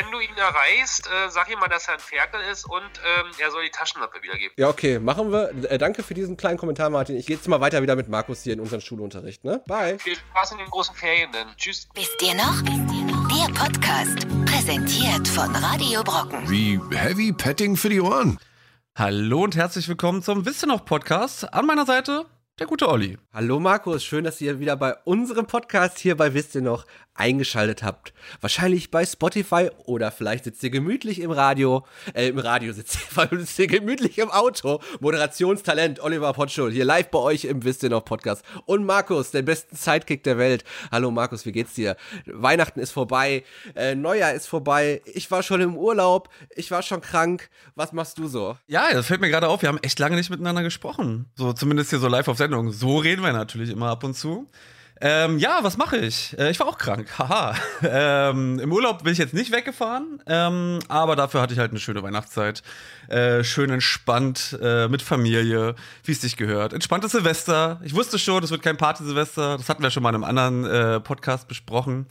wenn du ihn erreichst, äh, sag ihm mal, dass er ein Ferkel ist und ähm, er soll die Taschenlampe wiedergeben. Ja, okay, machen wir. Äh, danke für diesen kleinen Kommentar, Martin. Ich gehe jetzt mal weiter wieder mit Markus hier in unseren Schulunterricht, ne? Bye. Viel Spaß in den großen Ferien denn. Tschüss. Wisst ihr noch? Der Podcast, präsentiert von Radio Brocken. Wie Heavy Petting für die Ohren. Hallo und herzlich willkommen zum Wisst ihr noch Podcast. An meiner Seite der gute Olli. Hallo Markus, schön, dass ihr wieder bei unserem Podcast hier bei Wisst ihr noch eingeschaltet habt. Wahrscheinlich bei Spotify oder vielleicht sitzt ihr gemütlich im Radio, äh, im Radio sitzt ihr, sitzt ihr gemütlich im Auto. Moderationstalent Oliver Potschul hier live bei euch im Wisst ihr noch Podcast. Und Markus, den besten Sidekick der Welt. Hallo Markus, wie geht's dir? Weihnachten ist vorbei, äh, Neujahr ist vorbei, ich war schon im Urlaub, ich war schon krank. Was machst du so? Ja, das fällt mir gerade auf, wir haben echt lange nicht miteinander gesprochen. So zumindest hier so live auf Sendung. So reden wir natürlich immer ab und zu. Ähm, ja, was mache ich? Äh, ich war auch krank. Haha. ähm, Im Urlaub bin ich jetzt nicht weggefahren, ähm, aber dafür hatte ich halt eine schöne Weihnachtszeit. Äh, schön entspannt äh, mit Familie, wie es sich gehört. Entspanntes Silvester. Ich wusste schon, das wird kein Party-Silvester. Das hatten wir schon mal in einem anderen äh, Podcast besprochen.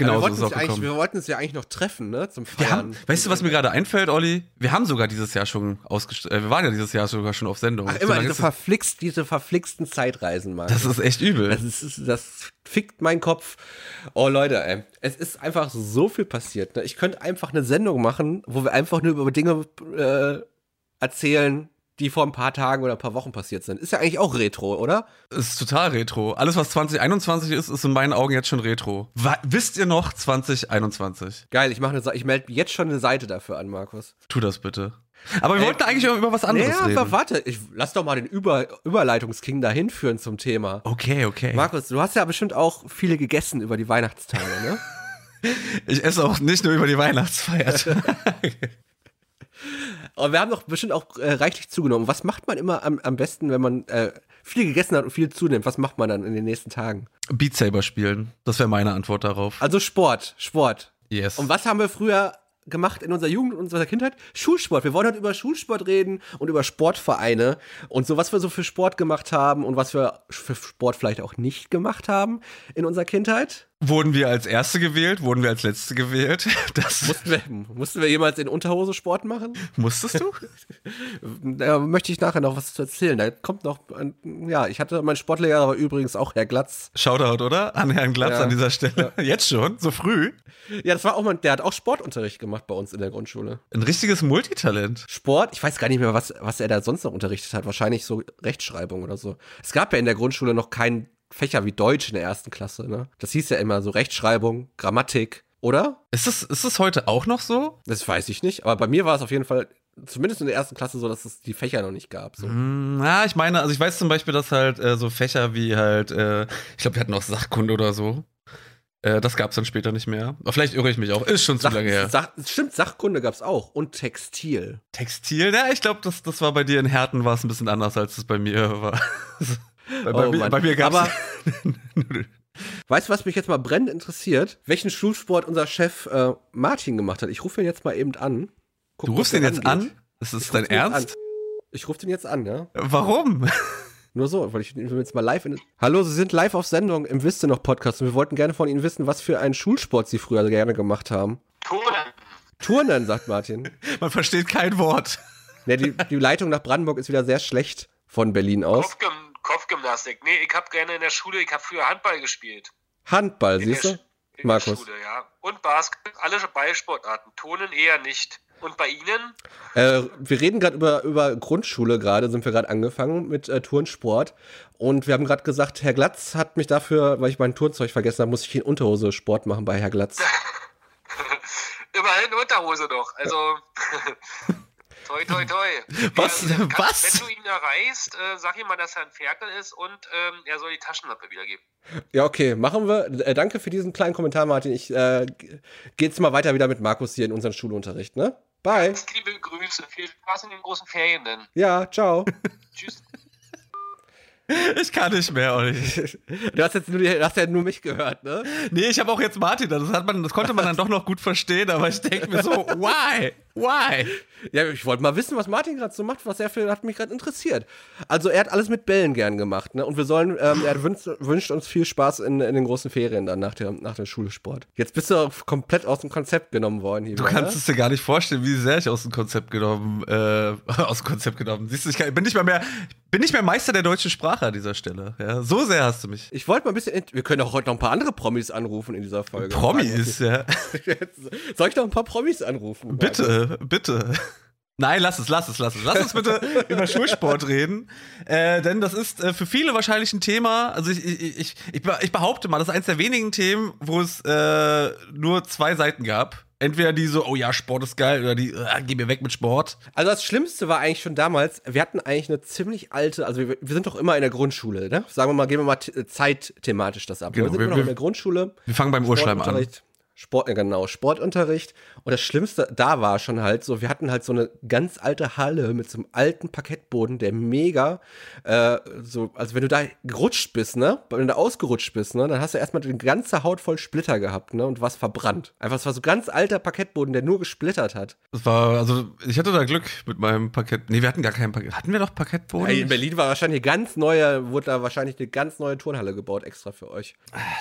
Genau, ja, wir, so wollten wir wollten uns ja eigentlich noch treffen, ne? Zum Feiern. Haben, weißt du, was mir gerade einfällt, Olli? Wir haben sogar dieses Jahr schon ausgestellt. Äh, wir waren ja dieses Jahr sogar schon auf Sendung. Ach, immer diese, verflixt, diese verflixten Zeitreisen, Mann. Das ist echt übel. Das, ist, das fickt meinen Kopf. Oh, Leute, ey. Es ist einfach so viel passiert. Ne? Ich könnte einfach eine Sendung machen, wo wir einfach nur über Dinge äh, erzählen, die vor ein paar Tagen oder ein paar Wochen passiert sind. Ist ja eigentlich auch Retro, oder? Ist total Retro. Alles, was 2021 ist, ist in meinen Augen jetzt schon Retro. Wa wisst ihr noch 2021? Geil, ich, ich melde jetzt schon eine Seite dafür an, Markus. Tu das bitte. Aber wir Ey, wollten eigentlich über was anderes ja, reden. Aber warte, ich lass doch mal den Über Überleitungsking da hinführen zum Thema. Okay, okay. Markus, du hast ja bestimmt auch viele gegessen über die Weihnachtstage, ne? ich esse auch nicht nur über die Weihnachtsfeiertage. Aber wir haben doch bestimmt auch äh, reichlich zugenommen. Was macht man immer am, am besten, wenn man äh, viel gegessen hat und viel zunimmt? Was macht man dann in den nächsten Tagen? Beat Saber spielen. Das wäre meine Antwort darauf. Also Sport, Sport. Yes. Und was haben wir früher gemacht in unserer Jugend und unserer Kindheit? Schulsport. Wir wollen heute über Schulsport reden und über Sportvereine und so, was wir so für Sport gemacht haben und was wir für Sport vielleicht auch nicht gemacht haben in unserer Kindheit. Wurden wir als Erste gewählt? Wurden wir als Letzte gewählt? Das mussten, wir, mussten wir jemals in Unterhose Sport machen? Musstest du? da möchte ich nachher noch was zu erzählen. Da kommt noch, ja, ich hatte, mein Sportlehrer war übrigens auch Herr Glatz. Shoutout, oder? An Herrn Glatz ja. an dieser Stelle. Ja. Jetzt schon? So früh? Ja, das war auch mal, der hat auch Sportunterricht gemacht bei uns in der Grundschule. Ein richtiges Multitalent. Sport? Ich weiß gar nicht mehr, was, was er da sonst noch unterrichtet hat. Wahrscheinlich so Rechtschreibung oder so. Es gab ja in der Grundschule noch keinen Fächer wie Deutsch in der ersten Klasse, ne? Das hieß ja immer so Rechtschreibung, Grammatik, oder? Ist es, ist es heute auch noch so? Das weiß ich nicht, aber bei mir war es auf jeden Fall zumindest in der ersten Klasse so, dass es die Fächer noch nicht gab. So. Mm, ja, ich meine, also ich weiß zum Beispiel, dass halt äh, so Fächer wie halt, äh, ich glaube, wir hatten auch Sachkunde oder so. Äh, das gab es dann später nicht mehr. Aber vielleicht irre ich mich auch. Ist schon Sach, zu lange her. Sach, stimmt, Sachkunde gab es auch. Und Textil. Textil? Ja, ich glaube, das, das war bei dir in Härten war es ein bisschen anders, als es bei mir war. Bei, bei, oh, mir, bei mir gab's Aber Weißt du, was mich jetzt mal brennend interessiert? Welchen Schulsport unser Chef äh, Martin gemacht hat? Ich rufe ihn jetzt mal eben an. Guck, du rufst ihn jetzt an? Ist das dein Ernst? Ich rufe den jetzt an, ja. Warum? Nur so, weil ich will jetzt mal live in. Hallo, Sie sind live auf Sendung im Wisst noch Podcast und wir wollten gerne von Ihnen wissen, was für einen Schulsport Sie früher gerne gemacht haben. Turnen. Turnen, sagt Martin. Man versteht kein Wort. Ja, die, die Leitung nach Brandenburg ist wieder sehr schlecht von Berlin aus. Kopfgym Kopfgymnastik. Nee, ich habe gerne in der Schule, ich habe früher Handball gespielt. Handball, in siehst du? Markus. Schule, ja. Und Basketball, alle Ballsportarten. Tonen eher nicht. Und bei Ihnen? Äh, wir reden gerade über, über Grundschule gerade, sind wir gerade angefangen mit äh, Turnsport. Und wir haben gerade gesagt, Herr Glatz hat mich dafür, weil ich mein Turnzeug vergessen habe, muss ich in Unterhose Sport machen bei Herr Glatz. Immerhin Unterhose doch. Also. Toi, toi, toi. Was? Äh, kann, Was? Wenn du ihn erreichst, äh, sag ihm mal, dass er ein Ferkel ist und ähm, er soll die Taschenlampe wiedergeben. Ja, okay, machen wir. Äh, danke für diesen kleinen Kommentar, Martin. Ich äh, gehe jetzt mal weiter wieder mit Markus hier in unseren Schulunterricht, ne? Bye. Ganz liebe Grüße. Viel Spaß in den großen Ferien denn. Ja, ciao. Tschüss. Ich kann nicht mehr, Olli. Du hast jetzt nur, du hast ja nur mich gehört, ne? Nee, ich habe auch jetzt Martin. Das, hat man, das konnte man dann doch noch gut verstehen, aber ich denke mir so, why? Why? Ja, ich wollte mal wissen, was Martin gerade so macht, was er für, hat mich gerade interessiert. Also er hat alles mit Bällen gern gemacht, ne? Und wir sollen, ähm, er wünscht, wünscht uns viel Spaß in, in den großen Ferien dann nach der, nach der Schulsport. Jetzt bist du auch komplett aus dem Konzept genommen worden hier. Du wieder, kannst ne? es dir gar nicht vorstellen, wie sehr ich aus dem Konzept genommen, äh, aus dem Konzept genommen. Siehst du, ich kann, bin nicht mal mehr, bin nicht mehr Meister der deutschen Sprache an dieser Stelle. Ja, so sehr hast du mich. Ich wollte mal ein bisschen, wir können auch heute noch ein paar andere Promis anrufen in dieser Folge. Promis, ja. Soll ich noch ein paar Promis anrufen? Bitte, bitte. Nein, lass es, lass es, lass es. Lass uns bitte über Schulsport reden. Äh, denn das ist äh, für viele wahrscheinlich ein Thema. Also ich, ich, ich, ich be- ich behaupte mal, das ist eines der wenigen Themen, wo es äh, nur zwei Seiten gab. Entweder die so, oh ja, Sport ist geil, oder die, äh, geh mir weg mit Sport. Also das Schlimmste war eigentlich schon damals, wir hatten eigentlich eine ziemlich alte, also wir, wir sind doch immer in der Grundschule, ne? Sagen wir mal, gehen wir mal zeitthematisch das ab. Genau, wir sind wir- immer noch wir- in der Grundschule. Wir fangen beim Urschleim an. Sportunterricht. Sport, ja, genau, Sportunterricht. Und das Schlimmste da war schon halt so, wir hatten halt so eine ganz alte Halle mit so einem alten Parkettboden, der mega, äh, so, also wenn du da gerutscht bist, ne, wenn du da ausgerutscht bist, ne, dann hast du erstmal die ganze Haut voll Splitter gehabt, ne, und warst verbrannt. Einfach, es war so ganz alter Parkettboden, der nur gesplittert hat. Das war, also ich hatte da Glück mit meinem Parkett. Nee, wir hatten gar kein Parkett. Hatten wir doch Parkettboden? Ey, in Berlin war wahrscheinlich eine ganz neue, wurde da wahrscheinlich eine ganz neue Turnhalle gebaut, extra für euch.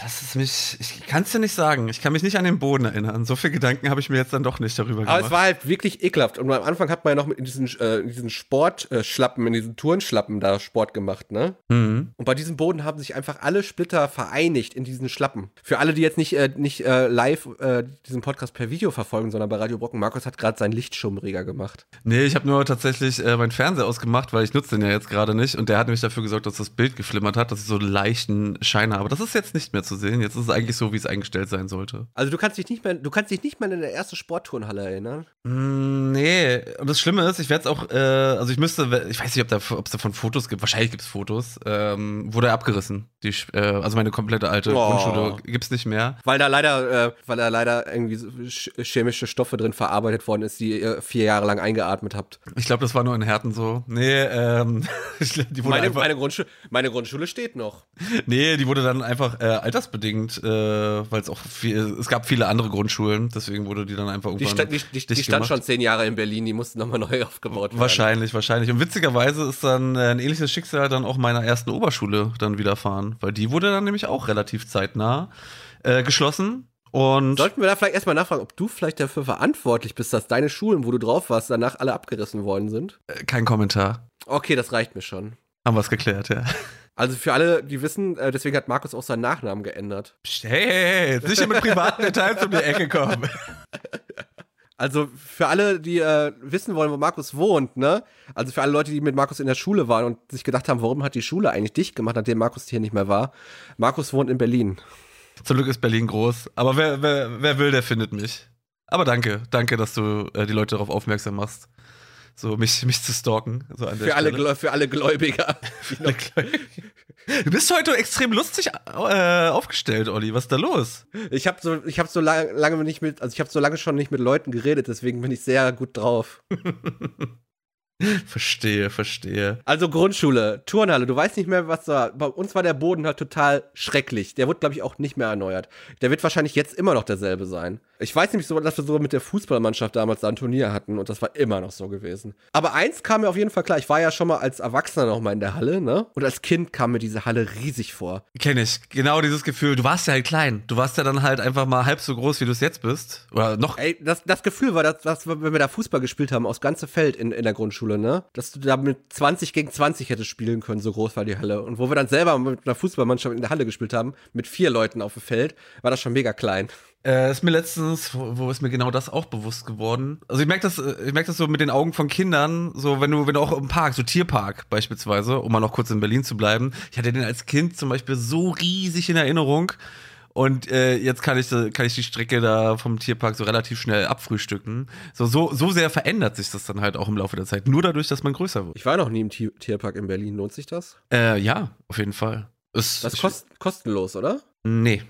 Das ist mich, ich kann es dir nicht sagen. Ich kann mich nicht an den Boden erinnern. So viele Gedanken habe ich mir jetzt dann doch nicht darüber Aber gemacht. es war halt wirklich ekelhaft. Und am Anfang hat man ja noch mit diesen, äh, in diesen Sportschlappen, in diesen Turnschlappen da Sport gemacht, ne? mhm. Und bei diesem Boden haben sich einfach alle Splitter vereinigt in diesen Schlappen. Für alle, die jetzt nicht, äh, nicht äh, live äh, diesen Podcast per Video verfolgen, sondern bei Radio Brocken, Markus hat gerade seinen Lichtschirmreger gemacht. Nee, ich habe nur tatsächlich äh, meinen Fernseher ausgemacht, weil ich nutze den ja jetzt gerade nicht. Und der hat nämlich dafür gesorgt, dass das Bild geflimmert hat, dass ich so einen leichten Schein habe. Aber das ist jetzt nicht mehr zu sehen. Jetzt ist es eigentlich so, wie es eingestellt sein sollte. Also du kannst dich nicht mehr, du kannst dich nicht mehr an der erste Sportturnhalle erinnern. Mm, nee, und das Schlimme ist, ich werde es auch, äh, also ich müsste, ich weiß nicht, ob da, ob es davon Fotos gibt, wahrscheinlich gibt es Fotos, ähm, wurde abgerissen. Die, äh, also meine komplette alte Oh. Grundschule gibt's nicht mehr. Weil da leider, äh, weil da leider irgendwie chemische Stoffe drin verarbeitet worden ist, die ihr vier Jahre lang eingeatmet habt. Ich glaube, das war nur in Herten so. Nee, ähm, die wurde Meine, einfach, meine, Grundschule, meine Grundschule steht noch. nee, die wurde dann einfach äh, altersbedingt, äh, weil es auch viel, es gab viele andere Grundschulen, deswegen wurde die dann einfach Die, irgendwann die, die, die dicht stand schon zehn Jahre in Berlin, die mussten nochmal neu aufgebaut werden. Wahrscheinlich, wahrscheinlich. Und witzigerweise ist dann äh, ein ähnliches Schicksal dann auch meiner ersten Oberschule dann widerfahren, weil die wurde dann nämlich auch relativ zeitnah äh, geschlossen. Und Sollten wir da vielleicht erstmal nachfragen, ob du vielleicht dafür verantwortlich bist, dass deine Schulen, wo du drauf warst, danach alle abgerissen worden sind? äh, kein Kommentar. Okay, das reicht mir schon. Haben wir es geklärt, ja. Also für alle, die wissen, äh, deswegen hat Markus auch seinen Nachnamen geändert. Hey, hey, hey, hier mit privaten Details um die Ecke kommen. Also für alle, die äh, wissen wollen, wo Markus wohnt, ne? Also für alle Leute, die mit Markus in der Schule waren und sich gedacht haben, warum hat die Schule eigentlich dicht gemacht, nachdem Markus hier nicht mehr war. Markus wohnt in Berlin. Zum Glück ist Berlin groß. Aber wer, wer, wer will, der findet mich. Aber danke, danke, dass du äh, die Leute darauf aufmerksam machst. So, mich, mich zu stalken. So an der Für alle, Stelle. Für alle Gläubiger. Du bist heute extrem lustig äh, aufgestellt, Olli. Was ist da los? Ich habe so, ich habe so lange, lange nicht mit, also ich habe so lange schon nicht mit Leuten geredet, deswegen bin ich sehr gut drauf. Verstehe, verstehe. Also Grundschule, Turnhalle, du weißt nicht mehr, was da. Bei uns war der Boden halt total schrecklich. Der wird, glaube ich, auch nicht mehr erneuert. Der wird wahrscheinlich jetzt immer noch derselbe sein. Ich weiß nämlich so, dass wir so mit der Fußballmannschaft damals da ein Turnier hatten und das war immer noch so gewesen. Aber eins kam mir auf jeden Fall klar, ich war ja schon mal als Erwachsener noch mal in der Halle, ne? Und als Kind kam mir diese Halle riesig vor. Kenne ich. Genau dieses Gefühl. Du warst ja halt klein. Du warst ja dann halt einfach mal halb so groß, wie du es jetzt bist. Oder noch. Ey, das, das Gefühl war, dass, dass, wenn wir da Fußball gespielt haben, aus ganze Feld in, in der Grundschule, ne? Dass du da mit 20 gegen 20 hättest spielen können, so groß war die Halle. Und wo wir dann selber mit einer Fußballmannschaft in der Halle gespielt haben, mit vier Leuten auf dem Feld, war das schon mega klein. Äh, ist mir letztens, wo, wo ist mir genau das auch bewusst geworden? Also ich merke das, äh, ich merke das so mit den Augen von Kindern, so wenn du, wenn du auch im Park, so Tierpark beispielsweise, um mal noch kurz in Berlin zu bleiben. Ich hatte den als Kind zum Beispiel so riesig in Erinnerung. Und äh, jetzt kann ich, kann ich die Strecke da vom Tierpark so relativ schnell abfrühstücken. So, so, so sehr verändert sich das dann halt auch im Laufe der Zeit. Nur dadurch, dass man größer wird. Ich war noch nie im Tier Tierpark in Berlin. Lohnt sich das? Äh, ja, auf jeden Fall. Ist, Das ist kost kostenlos, oder? Nee.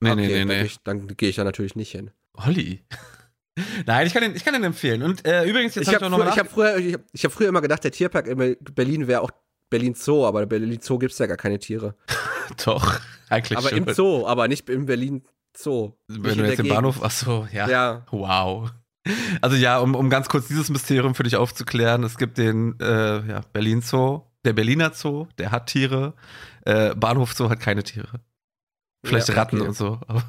Nee, okay, nee, nee, Dann nee. gehe ich, dann geh ich da natürlich nicht hin. Olli. Nein, ich kann den, ich kann den empfehlen. Und äh, übrigens, jetzt Ich hab habe ich hab früher, ich hab, ich hab früher immer gedacht, der Tierpark in Be- Berlin wäre auch Berlin Zoo, aber in Berlin Zoo gibt es ja gar keine Tiere. Doch, eigentlich Aber schon. im Zoo, aber nicht im Berlin Zoo. Wenn du jetzt den Gegend. Bahnhof, ach so, ja. Ja. Wow. Also ja, um, um ganz kurz dieses Mysterium für dich aufzuklären, es gibt den äh, ja, Berlin Zoo, der Berliner Zoo, der hat Tiere, äh, Bahnhof Zoo hat keine Tiere. Vielleicht Ja, Ratten okay. und so. Aber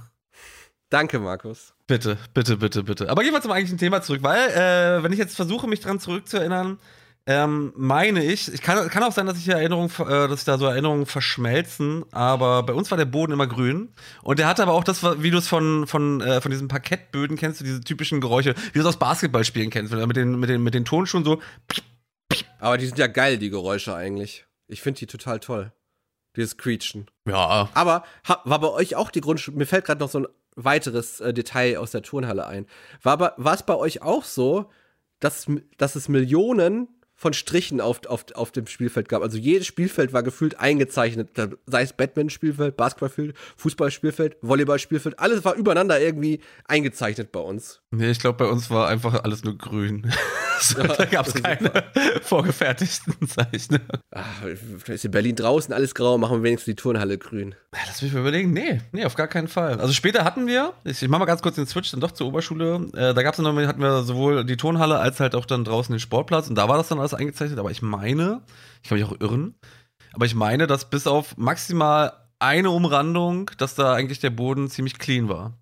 Danke, Markus. bitte, bitte, bitte, bitte. Aber gehen wir zum eigentlichen Thema zurück, weil äh, wenn ich jetzt versuche, mich dran zurückzuerinnern, ähm, meine ich, ich kann, kann auch sein, dass ich Erinnerungen, äh, dass da so Erinnerungen verschmelzen, aber bei uns war der Boden immer grün und der hatte aber auch das, wie du es von, von, äh, von diesen Parkettböden kennst, diese typischen Geräusche, wie du es aus Basketballspielen kennst, mit den, mit den, mit den Tonschuhen so, Aber die sind ja geil, die Geräusche eigentlich. Ich finde die total toll. Dieses Quietschen. ja, Aber ha, war bei euch auch die Grundschule, mir fällt gerade noch so ein weiteres äh, Detail aus der Turnhalle ein. War es bei euch auch so, dass, dass es Millionen von Strichen auf, auf, auf dem Spielfeld gab? Also jedes Spielfeld war gefühlt eingezeichnet, sei es Badminton-Spielfeld, Basketballspielfeld, Fußballspielfeld, Volleyballspielfeld, alles war übereinander irgendwie eingezeichnet bei uns. Nee, ich glaube, bei uns war einfach alles nur grün. so, da gab es keine vorgefertigten Zeichen. Ah, ist in Berlin draußen alles grau, machen wir wenigstens die Turnhalle grün. Ja, Lass mich mal überlegen. Nee, nee, auf gar keinen Fall. Also später hatten wir, ich, ich mache mal ganz kurz den Switch dann doch zur Oberschule. Äh, da gab's dann noch, hatten wir sowohl die Turnhalle als halt auch dann draußen den Sportplatz und da war das dann alles eingezeichnet. Aber ich meine, ich kann mich auch irren, aber ich meine, dass bis auf maximal eine Umrandung, dass da eigentlich der Boden ziemlich clean war.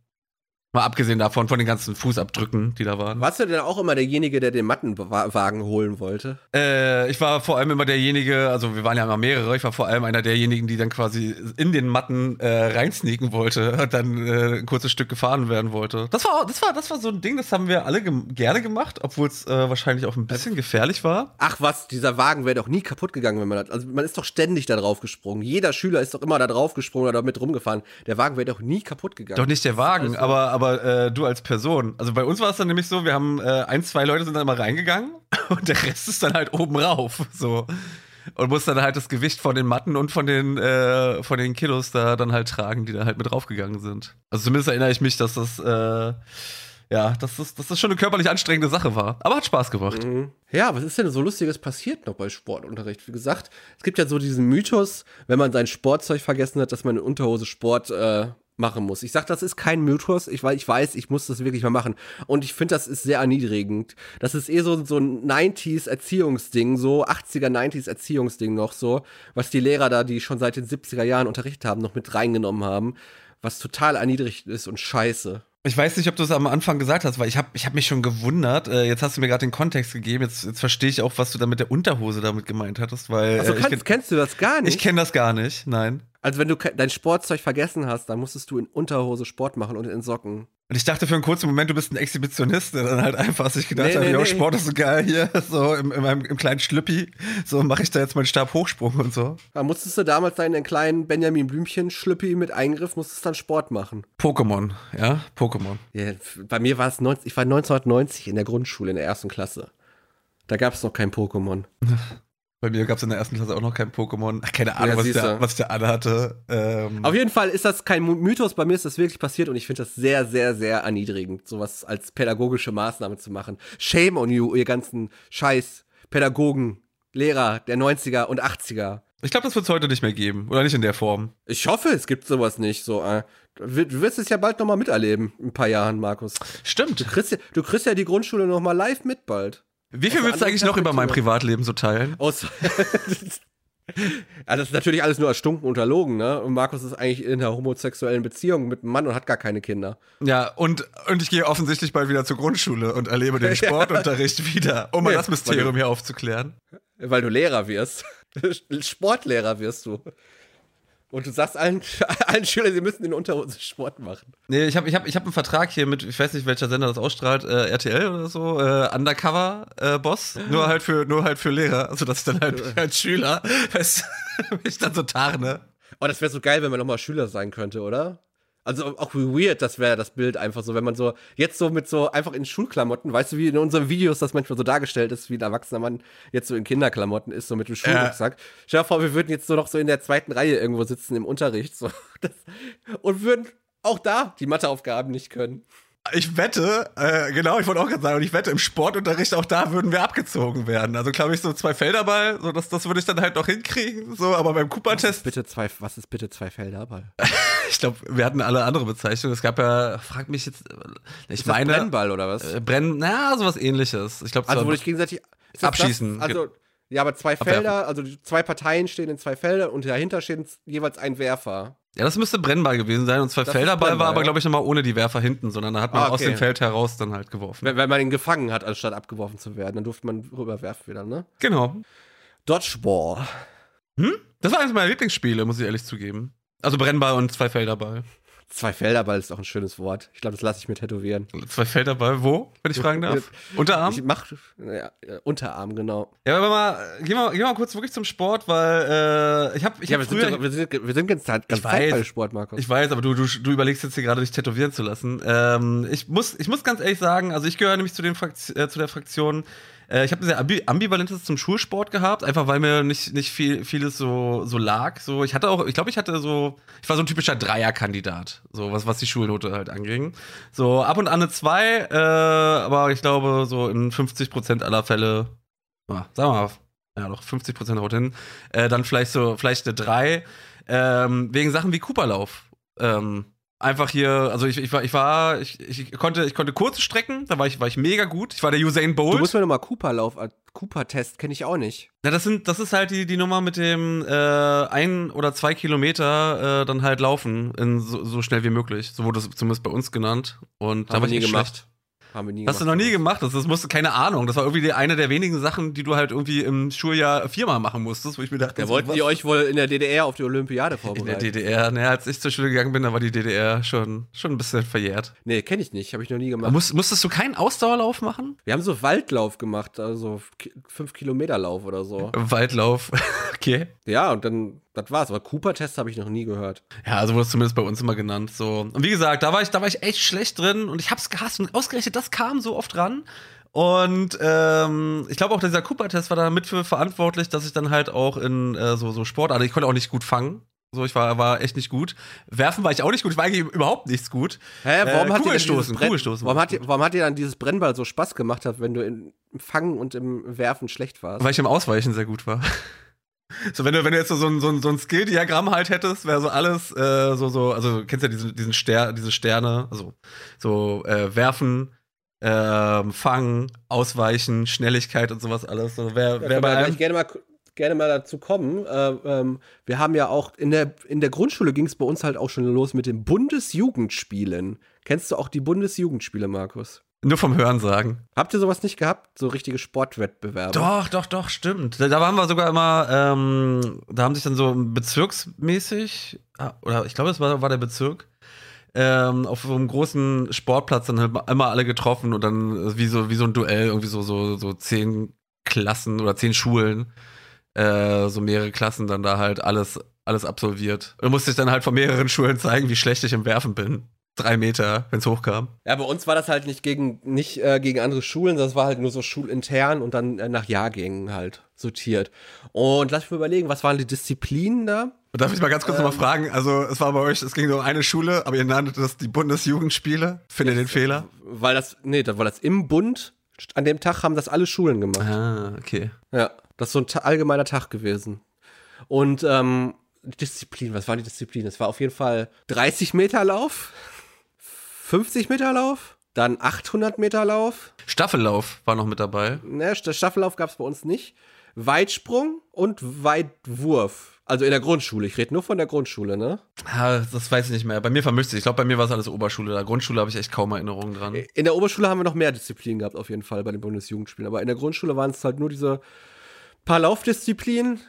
Mal abgesehen davon, von den ganzen Fußabdrücken, die da waren. Warst du denn auch immer derjenige, der den Mattenwagen holen wollte? Äh, ich war vor allem immer derjenige, also wir waren ja immer mehrere, ich war vor allem einer derjenigen, die dann quasi in den Matten äh, reinsneaken wollte und dann äh, ein kurzes Stück gefahren werden wollte. Das war, das war, das war so ein Ding, das haben wir alle gem gerne gemacht, obwohl es äh, wahrscheinlich auch ein bisschen gefährlich war. Ach was, dieser Wagen wäre doch nie kaputt gegangen, wenn man das. Also man ist doch ständig da drauf gesprungen. Jeder Schüler ist doch immer da drauf gesprungen oder damit rumgefahren. Der Wagen wäre doch nie kaputt gegangen. Doch nicht der Wagen, Also- aber, aber äh, du als Person. Also bei uns war es dann nämlich so, wir haben äh, ein, zwei Leute sind dann immer reingegangen und der Rest ist dann halt oben rauf. So. Und muss dann halt das Gewicht von den Matten und von den, äh, von den Kilos da dann halt tragen, die da halt mit draufgegangen sind. Also zumindest erinnere ich mich, dass das, äh, ja, dass das, dass das schon eine körperlich anstrengende Sache war. Aber hat Spaß gemacht. Mhm. Ja, was ist denn so Lustiges passiert noch bei Sportunterricht? Wie gesagt, es gibt ja so diesen Mythos, wenn man sein Sportzeug vergessen hat, dass man in Unterhose Sport äh, machen muss. Ich sag, das ist kein Mythos, ich, weil ich weiß, ich muss das wirklich mal machen. Und ich finde, das ist sehr erniedrigend. Das ist eh so, so ein 90s Erziehungsding, so 80er, 90s Erziehungsding noch so, was die Lehrer da, die schon seit den 70er Jahren Unterricht haben, noch mit reingenommen haben, was total erniedrigend ist und scheiße. Ich weiß nicht, ob du es am Anfang gesagt hast, weil ich habe ich hab mich schon gewundert. Äh, jetzt hast du mir gerade den Kontext gegeben. Jetzt, jetzt verstehe ich auch, was du da mit der Unterhose damit gemeint hattest, weil Also ich, kannst, kenn- kennst du das gar nicht? ich kenne das gar nicht. Nein. Also wenn du dein Sportzeug vergessen hast, dann musstest du in Unterhose Sport machen und in Socken. Und ich dachte für einen kurzen Moment, du bist ein Exhibitionist, der dann halt einfach sich gedacht Nee, hat, nee, ja, nee. Sport ist so geil hier, so im, in meinem, im kleinen Schlüppi, so mache ich da jetzt meinen Stabhochsprung und so. Da musstest du damals deinen kleinen Benjamin Blümchen Schlüppi mit Eingriff, musstest dann Sport machen. Pokémon, ja, Pokémon. Ja, bei mir war es, 19, ich war 1990 in der Grundschule, in der ersten Klasse. Da gab es noch kein Pokémon. Bei mir gab es in der ersten Klasse auch noch kein Pokémon. Ach, keine Ahnung, Ja, was, da, was ich da anhatte. Ähm, Auf jeden Fall ist das kein My- Mythos, bei mir ist das wirklich passiert und ich finde das sehr, sehr, sehr erniedrigend, sowas als pädagogische Maßnahme zu machen. Shame on you, ihr ganzen Scheiß Pädagogen, Lehrer der 90er und 80er. ich glaube, das wird es heute nicht mehr geben. Oder nicht in der Form. Ich hoffe, es gibt sowas nicht. So, äh, du wirst es ja bald noch mal miterleben, in ein paar Jahren, Markus. Stimmt. Du kriegst ja, du kriegst ja die Grundschule noch mal live mit bald. Wie viel willst du eigentlich noch über mein. Privatleben so teilen? Aus ja, das ist natürlich alles nur erstunken und erlogen, ne? Und Markus ist eigentlich in einer homosexuellen Beziehung mit einem Mann und hat gar keine Kinder. Ja, und, und ich gehe offensichtlich bald wieder zur Grundschule und erlebe den Sportunterricht wieder, um mal Nee, das Mysterium hier aufzuklären. Weil du Lehrer wirst. Sportlehrer wirst du. Und du sagst allen, allen Schülern, sie müssen in Unterhose Sport machen. Nee, ich habe ich hab, ich hab einen Vertrag hier mit, ich weiß nicht, welcher Sender das ausstrahlt, äh, RTL oder so, äh, Undercover-Boss, nur halt für nur halt für Lehrer, also dass ich dann halt als Schüler, weißt, mich dann so tarne. Oh, das wäre so geil, wenn man nochmal Schüler sein könnte, oder? Also auch wie weird, das wäre das Bild einfach so, wenn man so jetzt so mit so einfach in Schulklamotten, weißt du, wie in unseren Videos das manchmal so dargestellt ist, wie ein erwachsener Mann jetzt so in Kinderklamotten ist, so mit dem Schulrucksack. Stell dir vor, wir würden jetzt so noch so in der zweiten Reihe irgendwo sitzen im Unterricht so, das, und würden auch da die Matheaufgaben nicht können. Ich wette, äh, genau, ich wollte auch gerade sagen, und ich wette, im Sportunterricht auch da würden wir abgezogen werden. Also glaube ich, so zwei Felderball, so das, das würde ich dann halt noch hinkriegen, so, aber beim Cooper-Test, Bitte zwei, was ist bitte zwei Felderball? ich glaube, wir hatten alle andere Bezeichnungen. Es gab ja, frag mich jetzt, äh, ich Ist meine, Brennball oder was? äh, Brennen, naja, sowas ähnliches. Ich glaube, also wo dich gegenseitig Abschießen. Das? Also ja, aber zwei. Felder, also zwei Parteien stehen in zwei Felder und dahinter steht jeweils ein Werfer. Ja, das müsste Brennball gewesen sein. Und Das ist Felderball war aber, ja. glaube ich, nochmal ohne die Werfer hinten, sondern da hat man Ah, aus okay. dem Feld heraus dann halt geworfen. Wenn, wenn man ihn gefangen hat, anstatt abgeworfen zu werden, dann durfte man rüberwerfen wieder, ne? Genau. Dodgeball. Das war eines meiner Lieblingsspiele, muss ich ehrlich zugeben. Also Brennball und zwei Felderball. Zwei Felderball ist auch ein schönes Wort. Ich glaube, das lasse ich mir tätowieren. Zwei Felderball, wo, wenn ich fragen darf? Unterarm? Ich mach ja, äh, Unterarm, genau. Ja, aber mal, geh mal, geh mal kurz wirklich zum Sport, weil äh, ich habe ich Ja, hab wir früher, sind, wir sind, wir sind ganz, ganz Ich weiß. bei Sport, Markus. Ich weiß, aber du, du, du überlegst jetzt hier gerade, dich tätowieren zu lassen. Ähm, ich, muss, ich muss ganz ehrlich sagen, also ich gehöre nämlich zu, den Frakt äh, zu der Fraktion. Äh, ich habe ein sehr ambi ambivalentes zum Schulsport gehabt, einfach weil mir nicht, nicht viel, vieles so, so lag. So, ich hatte auch, ich glaube, ich hatte so, ich war so ein typischer Dreierkandidat, so was, was die Schulnote halt anging. So ab und an eine 2, äh, aber ich glaube, so in 50% aller Fälle, ah, sagen wir mal, ja doch, 50% haut hin, äh, dann vielleicht so, vielleicht eine 3, ähm, wegen Sachen wie Cooperlauf. Ähm, einfach hier, also ich, ich war, ich war, ich, ich konnte, ich konnte kurze Strecken, da war ich, war ich mega gut. Ich war der Usain du Bolt. musst mir nochmal Cooper-Lauf, äh, Cooper-Test kenne ich auch nicht. Ja, das sind, das ist halt die, die Nummer mit dem äh, ein oder zwei Kilometer äh, dann halt laufen, in so, so schnell wie möglich. So wurde es zumindest bei uns genannt. Und da Haben war wir ich nie gemacht. schlecht. Haben wir nie Hast du noch nie gemacht? Das, das musste, keine Ahnung. Das war irgendwie die, eine der wenigen Sachen, die du halt irgendwie im Schuljahr viermal machen musstest, wo ich mir dachte, Ja, so, wollten die euch wohl in der DDR auf die Olympiade in der vorbereiten? DDR, naja, als ich zur Schule gegangen bin, da war die DDR schon, schon ein bisschen verjährt. nee, kenne ich nicht, habe ich noch nie gemacht. Muss, musstest du keinen Ausdauerlauf machen? Wir haben so Waldlauf gemacht, also 5 Kilometer Lauf oder so. Waldlauf. okay. Ja, und dann, das war's. Aber Cooper-Test habe ich noch nie gehört. Ja, also wurde es zumindest bei uns immer genannt. So. Und wie gesagt, da war ich, da war ich echt schlecht drin und ich hab's gehasst und ausgerechnet, das kam so oft ran. Und ähm, ich glaube auch, dieser Cooper-Test war da mit für verantwortlich, dass ich dann halt auch in äh, so, so Sportarten, ich konnte auch nicht gut fangen. So, ich war, war echt nicht gut. Werfen war ich auch nicht gut, ich war eigentlich überhaupt nichts gut. Hä, warum Äh, hat dir Kugelstoßen, Brenn- Kugelstoßen. Warum hat, dir, warum hat dir dann dieses Brennball so Spaß gemacht hat, wenn du im Fangen und im Werfen schlecht warst? Weil ich im Ausweichen sehr gut war. So, wenn du, wenn du jetzt so, so, ein- so, ein- so ein Skill-Diagramm halt hättest, wäre so alles äh, so, so, also kennst ja diesen, diesen Ster diese Sterne, also so äh, werfen, ähm, fangen, ausweichen, Schnelligkeit und sowas alles. So, wär, Ja, wär können bei einem, gerne mal, gerne mal dazu kommen. Äh, ähm, wir haben ja auch in der, in der Grundschule ging es bei uns halt auch schon los mit den Bundesjugendspielen. Kennst du auch die Bundesjugendspiele, Markus? Nur vom Hören sagen. Habt ihr sowas nicht gehabt? So richtige Sportwettbewerbe? Doch, doch, doch, stimmt. Da, da waren wir sogar immer, ähm, da haben sich dann so bezirksmäßig, ah, oder ich glaube, es war, war der Bezirk, ähm, auf so einem großen Sportplatz dann halt immer alle getroffen und dann wie so, wie so ein Duell, irgendwie so, so, so zehn Klassen oder zehn Schulen, äh, so mehrere Klassen dann da halt alles, alles absolviert. Und musste ich dann halt von mehreren Schulen zeigen, wie schlecht ich im Werfen bin. Drei Meter, wenn es hochkam. Ja, bei uns war das halt nicht gegen, nicht, äh, gegen andere Schulen, das war halt nur so schulintern und dann äh, nach Jahrgängen halt sortiert. Und lass mich mal überlegen, was waren die Disziplinen da? Darf ich mal ganz kurz nochmal fragen? Also, es war bei euch, es ging nur um eine Schule, aber ihr nanntet das die Bundesjugendspiele. Finde den Fehler? Weil das, nee, das war das im Bund. An dem Tag haben das alle Schulen gemacht. Ah, okay. Ja, das ist so ein allgemeiner Tag gewesen. Und ähm, Disziplin, was waren die Disziplinen? Es war auf jeden Fall 30 Meter Lauf, 50 Meter Lauf, dann 800 Meter Lauf. Staffellauf war noch mit dabei. Ne, St- Staffellauf gab es bei uns nicht. Weitsprung und Weitwurf. Also in der Grundschule. Ich rede nur von der Grundschule, ne? Ah, das weiß ich nicht mehr. Bei mir vermischt sich. Ich glaube, bei mir war es alles Oberschule. Da Grundschule habe ich echt kaum Erinnerungen dran. In der Oberschule haben wir noch mehr Disziplinen gehabt, auf jeden Fall, bei den Bundesjugendspielen. Aber in der Grundschule waren es halt nur diese paar Laufdisziplinen,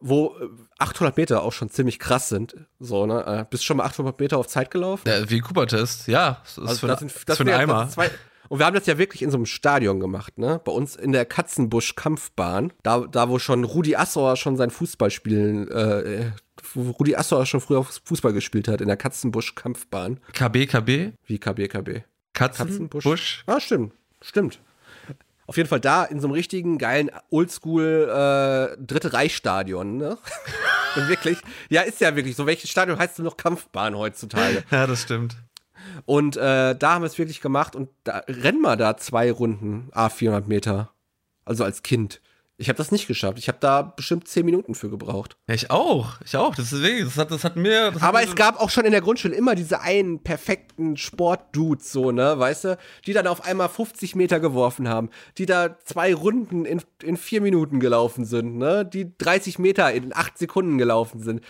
wo äh, 800 Meter auch schon ziemlich krass sind. So, ne? Äh, Bist du schon mal 800 Meter auf Zeit gelaufen? Ja, wie Cooper-Test. Ja, das ist für, das sind, das für einen Eimer. zwei, und wir haben das ja wirklich in so einem Stadion gemacht, ne? Bei uns in der Katzenbusch-Kampfbahn. Da, da, wo schon Rudi Assauer schon sein Fußballspielen, äh, wo Rudi Assauer schon früher Fußball gespielt hat, in der Katzenbusch-Kampfbahn. KB, KB, Wie KBKB. Katzen, Katzenbusch. Busch. Ah, stimmt. Stimmt. Auf jeden Fall da in so einem richtigen geilen Oldschool äh, Dritte Reichstadion, ne? Und wirklich. Ja, ist ja wirklich so. Welches Stadion heißt denn noch Kampfbahn heutzutage? Ja, das stimmt. Und äh, da haben wir es wirklich gemacht und da rennen wir da zwei Runden, A 400 Meter. Also als Kind. Ich habe das nicht geschafft. Ich habe da bestimmt zehn Minuten für gebraucht. Ja, ich auch. Ich auch. Deswegen, das hat, das hat mir. Das Aber hat es gab auch schon in der Grundschule immer diese einen perfekten Sportdudes, so, ne, weißt du, die dann auf einmal 50 Meter geworfen haben, die da zwei Runden in, in vier Minuten gelaufen sind, ne, die 30 Meter in acht Sekunden gelaufen sind.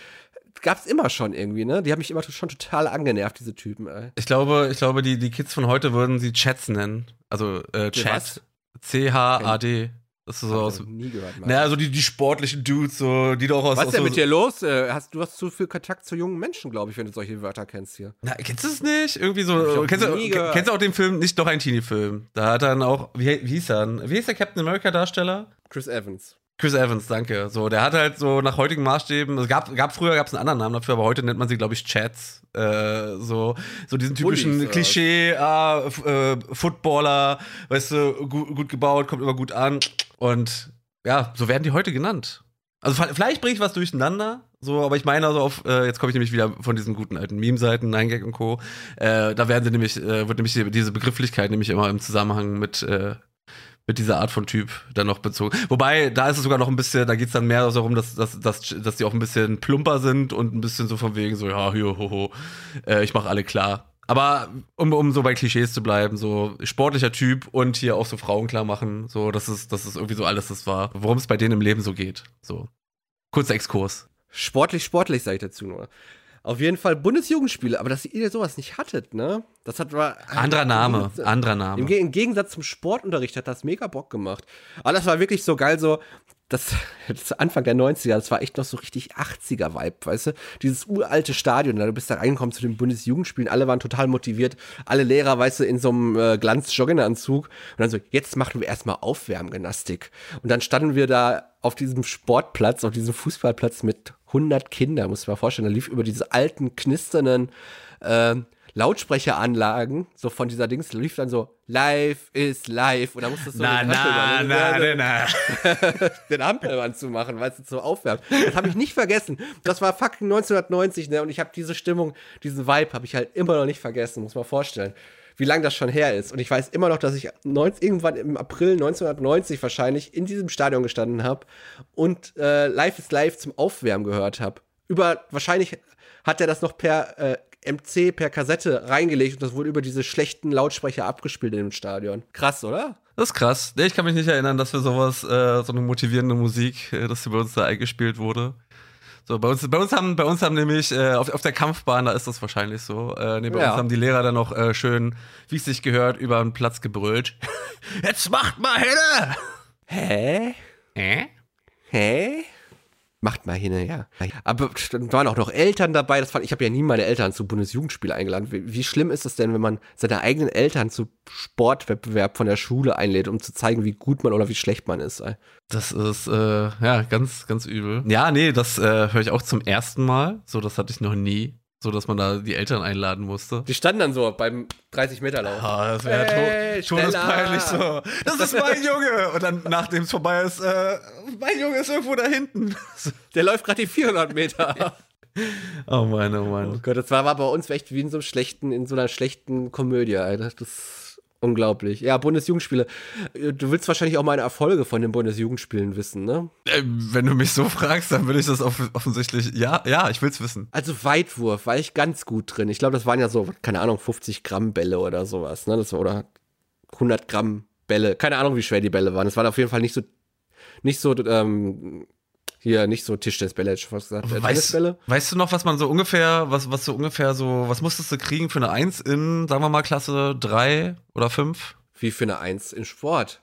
Gab's immer schon irgendwie, ne? Die haben mich immer schon total angenervt, diese Typen, ey. Ich glaube, ich glaube, die, die Kids von heute würden sie Chats nennen. Also äh? Chat. C-H-A-D. Das ist so aus. noch nie gehört, Mann. Naja, also die, die sportlichen Dudes, so, die doch aus. Was ist denn so, mit dir los? Äh, hast, du hast zu viel Kontakt zu jungen Menschen, glaube ich, wenn du solche Wörter kennst hier. Na, kennst du es nicht? Irgendwie so. Kennst du, kennst du auch den Film, nicht doch ein Teenie-Film? Da hat dann auch, wie, wie hieß er? Wie hieß der Captain America-Darsteller? Chris Evans. Chris Evans, danke. So, der hat halt so nach heutigen Maßstäben, es gab, gab früher gab es einen anderen Namen dafür, aber heute nennt man sie, glaube ich, Chats. Äh, so, so diesen typischen Bullies, Klischee, ah, äh, Footballer, weißt du, gut, gut gebaut, kommt immer gut an. Und ja, so werden die heute genannt. Also vielleicht bringe ich was durcheinander, so, aber ich meine also auf, äh, jetzt komme ich nämlich wieder von diesen guten alten Meme-Seiten, 9gag und Co. Äh, da werden sie nämlich, äh, wird nämlich die, diese Begrifflichkeit nämlich immer im Zusammenhang mit, mit dieser Art von Typ dann noch bezogen. Wobei, da ist es sogar noch ein bisschen, da geht's dann mehr darum, dass, dass, dass, dass die auch ein bisschen plumper sind und ein bisschen so von wegen so, ja, hier, hoho, äh, ich mache alle klar. Aber um, um so bei Klischees zu bleiben, so sportlicher Typ und hier auch so Frauen klar machen, so, das ist, das ist irgendwie so alles das war, worum es bei denen im Leben so geht. So. Kurzer Exkurs. Sportlich, sportlich, sag ich dazu nur. Auf jeden Fall Bundesjugendspiele, aber dass ihr sowas nicht hattet, ne? Das hat war Anderer Name, anderer Im, Name. Ge- Im Gegensatz zum Sportunterricht hat das mega Bock gemacht. Aber das war wirklich so geil, so, das, das Anfang der 90er, das war echt noch so richtig 80er-Vibe, weißt du? Dieses uralte Stadion, da du bist da reingekommen zu den Bundesjugendspielen, alle waren total motiviert, alle Lehrer, weißt du, in so einem äh, Glanz-Jogginganzug. Und dann so, jetzt machen wir erstmal Aufwärmgymnastik. Und dann standen wir da auf diesem Sportplatz, auf diesem Fußballplatz mit 100 Kindern, muss ich mir vorstellen. Da lief über diese alten, knisternden ähm, Lautsprecheranlagen, so von dieser Dings, lief dann so, live is live. Und da musstest du so Na, den na, na, na, na. den Ampelmann zu machen, weißt du, zu aufwärmen. Das habe ich nicht vergessen. Das war fucking 1990, ne? Und ich habe diese Stimmung, diesen Vibe habe ich halt immer noch nicht vergessen, muss man vorstellen. Wie lange das schon her ist. Und ich weiß immer noch, dass ich 19, irgendwann im April 1990 wahrscheinlich in diesem Stadion gestanden habe und äh, Live is Live zum Aufwärmen gehört habe. Über, wahrscheinlich hat er das noch per äh, MC, per Kassette reingelegt und das wurde über diese schlechten Lautsprecher abgespielt in dem Stadion. Krass, oder? Das ist krass. Nee, ich kann mich nicht erinnern, dass wir sowas, äh, so eine motivierende Musik, äh, dass sie bei uns da eingespielt wurde. So, bei uns, bei uns haben, bei uns haben nämlich, äh, auf, auf der Kampfbahn, da ist das wahrscheinlich so, äh, nee, bei Ja. uns haben die Lehrer dann noch äh, schön, wie es sich gehört, über den Platz gebrüllt. Jetzt macht mal Henne! Hä? Äh? Hä? Macht mal hin, ja. Aber dann waren auch noch Eltern dabei. Das fand, ich habe ja nie meine Eltern zu Bundesjugendspiel eingeladen. Wie, wie schlimm ist es denn, wenn man seine eigenen Eltern zu Sportwettbewerb von der Schule einlädt, um zu zeigen, wie gut man oder wie schlecht man ist? Das ist, äh, ja, ganz, ganz übel. Ja, nee, das äh, höre ich auch zum ersten Mal. So, das hatte ich noch nie. So, dass man da die Eltern einladen musste. Die standen dann so beim 30-Meter-Lauf. Ah, das wäre Hey, to todespeinlich so. Das ist mein Junge. Und dann, nachdem es vorbei ist, äh, mein Junge ist irgendwo da hinten. Der läuft gerade die 400 Meter. Oh Mann, oh Mann. Oh Gott, das war, war bei uns echt wie in so einem schlechten, in so einer schlechten Komödie, Alter. Das unglaublich. Ja, Bundesjugendspiele. Du willst wahrscheinlich auch meine Erfolge von den Bundesjugendspielen wissen, ne? Äh, wenn du mich so fragst, dann will ich das off offensichtlich. Ja, ja, ich will's wissen. Also Weitwurf war ich ganz gut drin. Ich glaube, das waren ja so, keine Ahnung, 50 Gramm Bälle oder sowas, ne? Das war, oder 100 Gramm Bälle. Keine Ahnung, wie schwer die Bälle waren. Es waren auf jeden Fall nicht so, nicht so, ähm, hier, nicht so Tischtennisbälle, hätte ich fast gesagt. Äh, Weißt, weißt du noch, was man so ungefähr, was, was so ungefähr so, was musstest du kriegen für eine Eins in, sagen wir mal, Klasse 3 oder 5? Wie für eine Eins in Sport.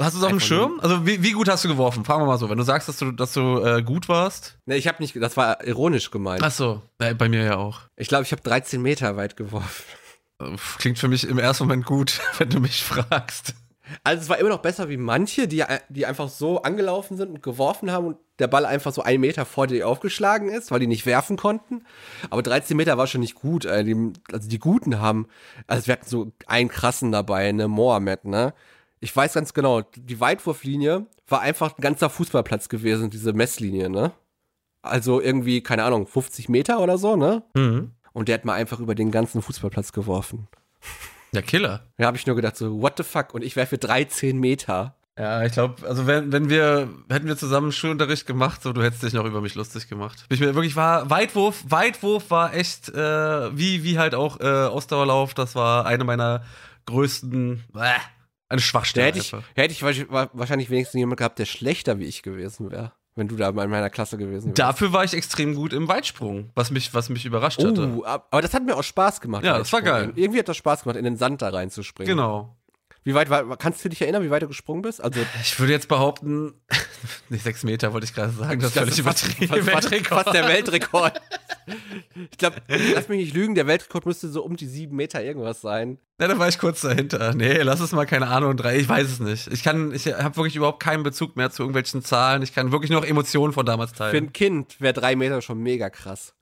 Hast du es auf dem Schirm? Also wie, wie gut hast du geworfen? Fragen wir mal so. Wenn du sagst, dass du, dass du äh, gut warst. Ne, ich habe nicht, das war ironisch gemeint. Ach so, äh, bei mir ja auch. Ich glaube, ich habe 13 Meter weit geworfen. Klingt für mich im ersten Moment gut, wenn du mich fragst. Also es war immer noch besser wie manche, die, die einfach so angelaufen sind und geworfen haben und der Ball einfach so einen Meter vor dir aufgeschlagen ist, weil die nicht werfen konnten. Aber 13 Meter war schon nicht gut. Äh, die, also die Guten haben, also wir hatten so einen krassen dabei, ne, Mohamed, ne? Ich weiß ganz genau, die Weitwurflinie war einfach ein ganzer Fußballplatz gewesen, diese Messlinie, ne? Also irgendwie, keine Ahnung, 50 Meter oder so, ne? Mhm. und der hat mal einfach über den ganzen Fußballplatz geworfen. Der Killer. Da habe ich nur gedacht so, what the fuck? Und ich werfe 13 Meter. Ja, ich glaube, also wenn, wenn wir, hätten wir zusammen Schulunterricht gemacht, so du hättest dich noch über mich lustig gemacht. Ich mir wirklich war, Weitwurf, Weitwurf war echt, äh, wie, wie halt auch äh, Ausdauerlauf, das war eine meiner größten, äh, eine Da Schwachstelle. hätte ich, hätte ich wahrsch- wa- wahrscheinlich wenigstens jemand gehabt, der schlechter wie ich gewesen wäre, wenn du da mal in meiner Klasse gewesen wärst. Dafür war ich extrem gut im Weitsprung, was mich, was mich überrascht hatte. Oh, ab- aber das hat mir auch Spaß gemacht. Ja, das war geil. Irgendwie hat das Spaß gemacht, in den Sand da reinzuspringen. Genau. Wie weit war, kannst du dich erinnern, wie weit du gesprungen bist? Also, Ich würde jetzt behaupten, nicht sechs Meter, wollte ich gerade sagen, das ist völlig übertrieben. fast, fast, fast der Weltrekord. Ich glaube, lass mich nicht lügen, der Weltrekord müsste so um die sieben Meter irgendwas sein. Ja, da war ich kurz dahinter. Nee, lass es mal, keine Ahnung, drei, ich weiß es nicht. Ich kann, ich habe wirklich überhaupt keinen Bezug mehr zu irgendwelchen Zahlen. Ich kann wirklich nur noch Emotionen von damals Für teilen. ein Kind wäre drei Meter schon mega krass.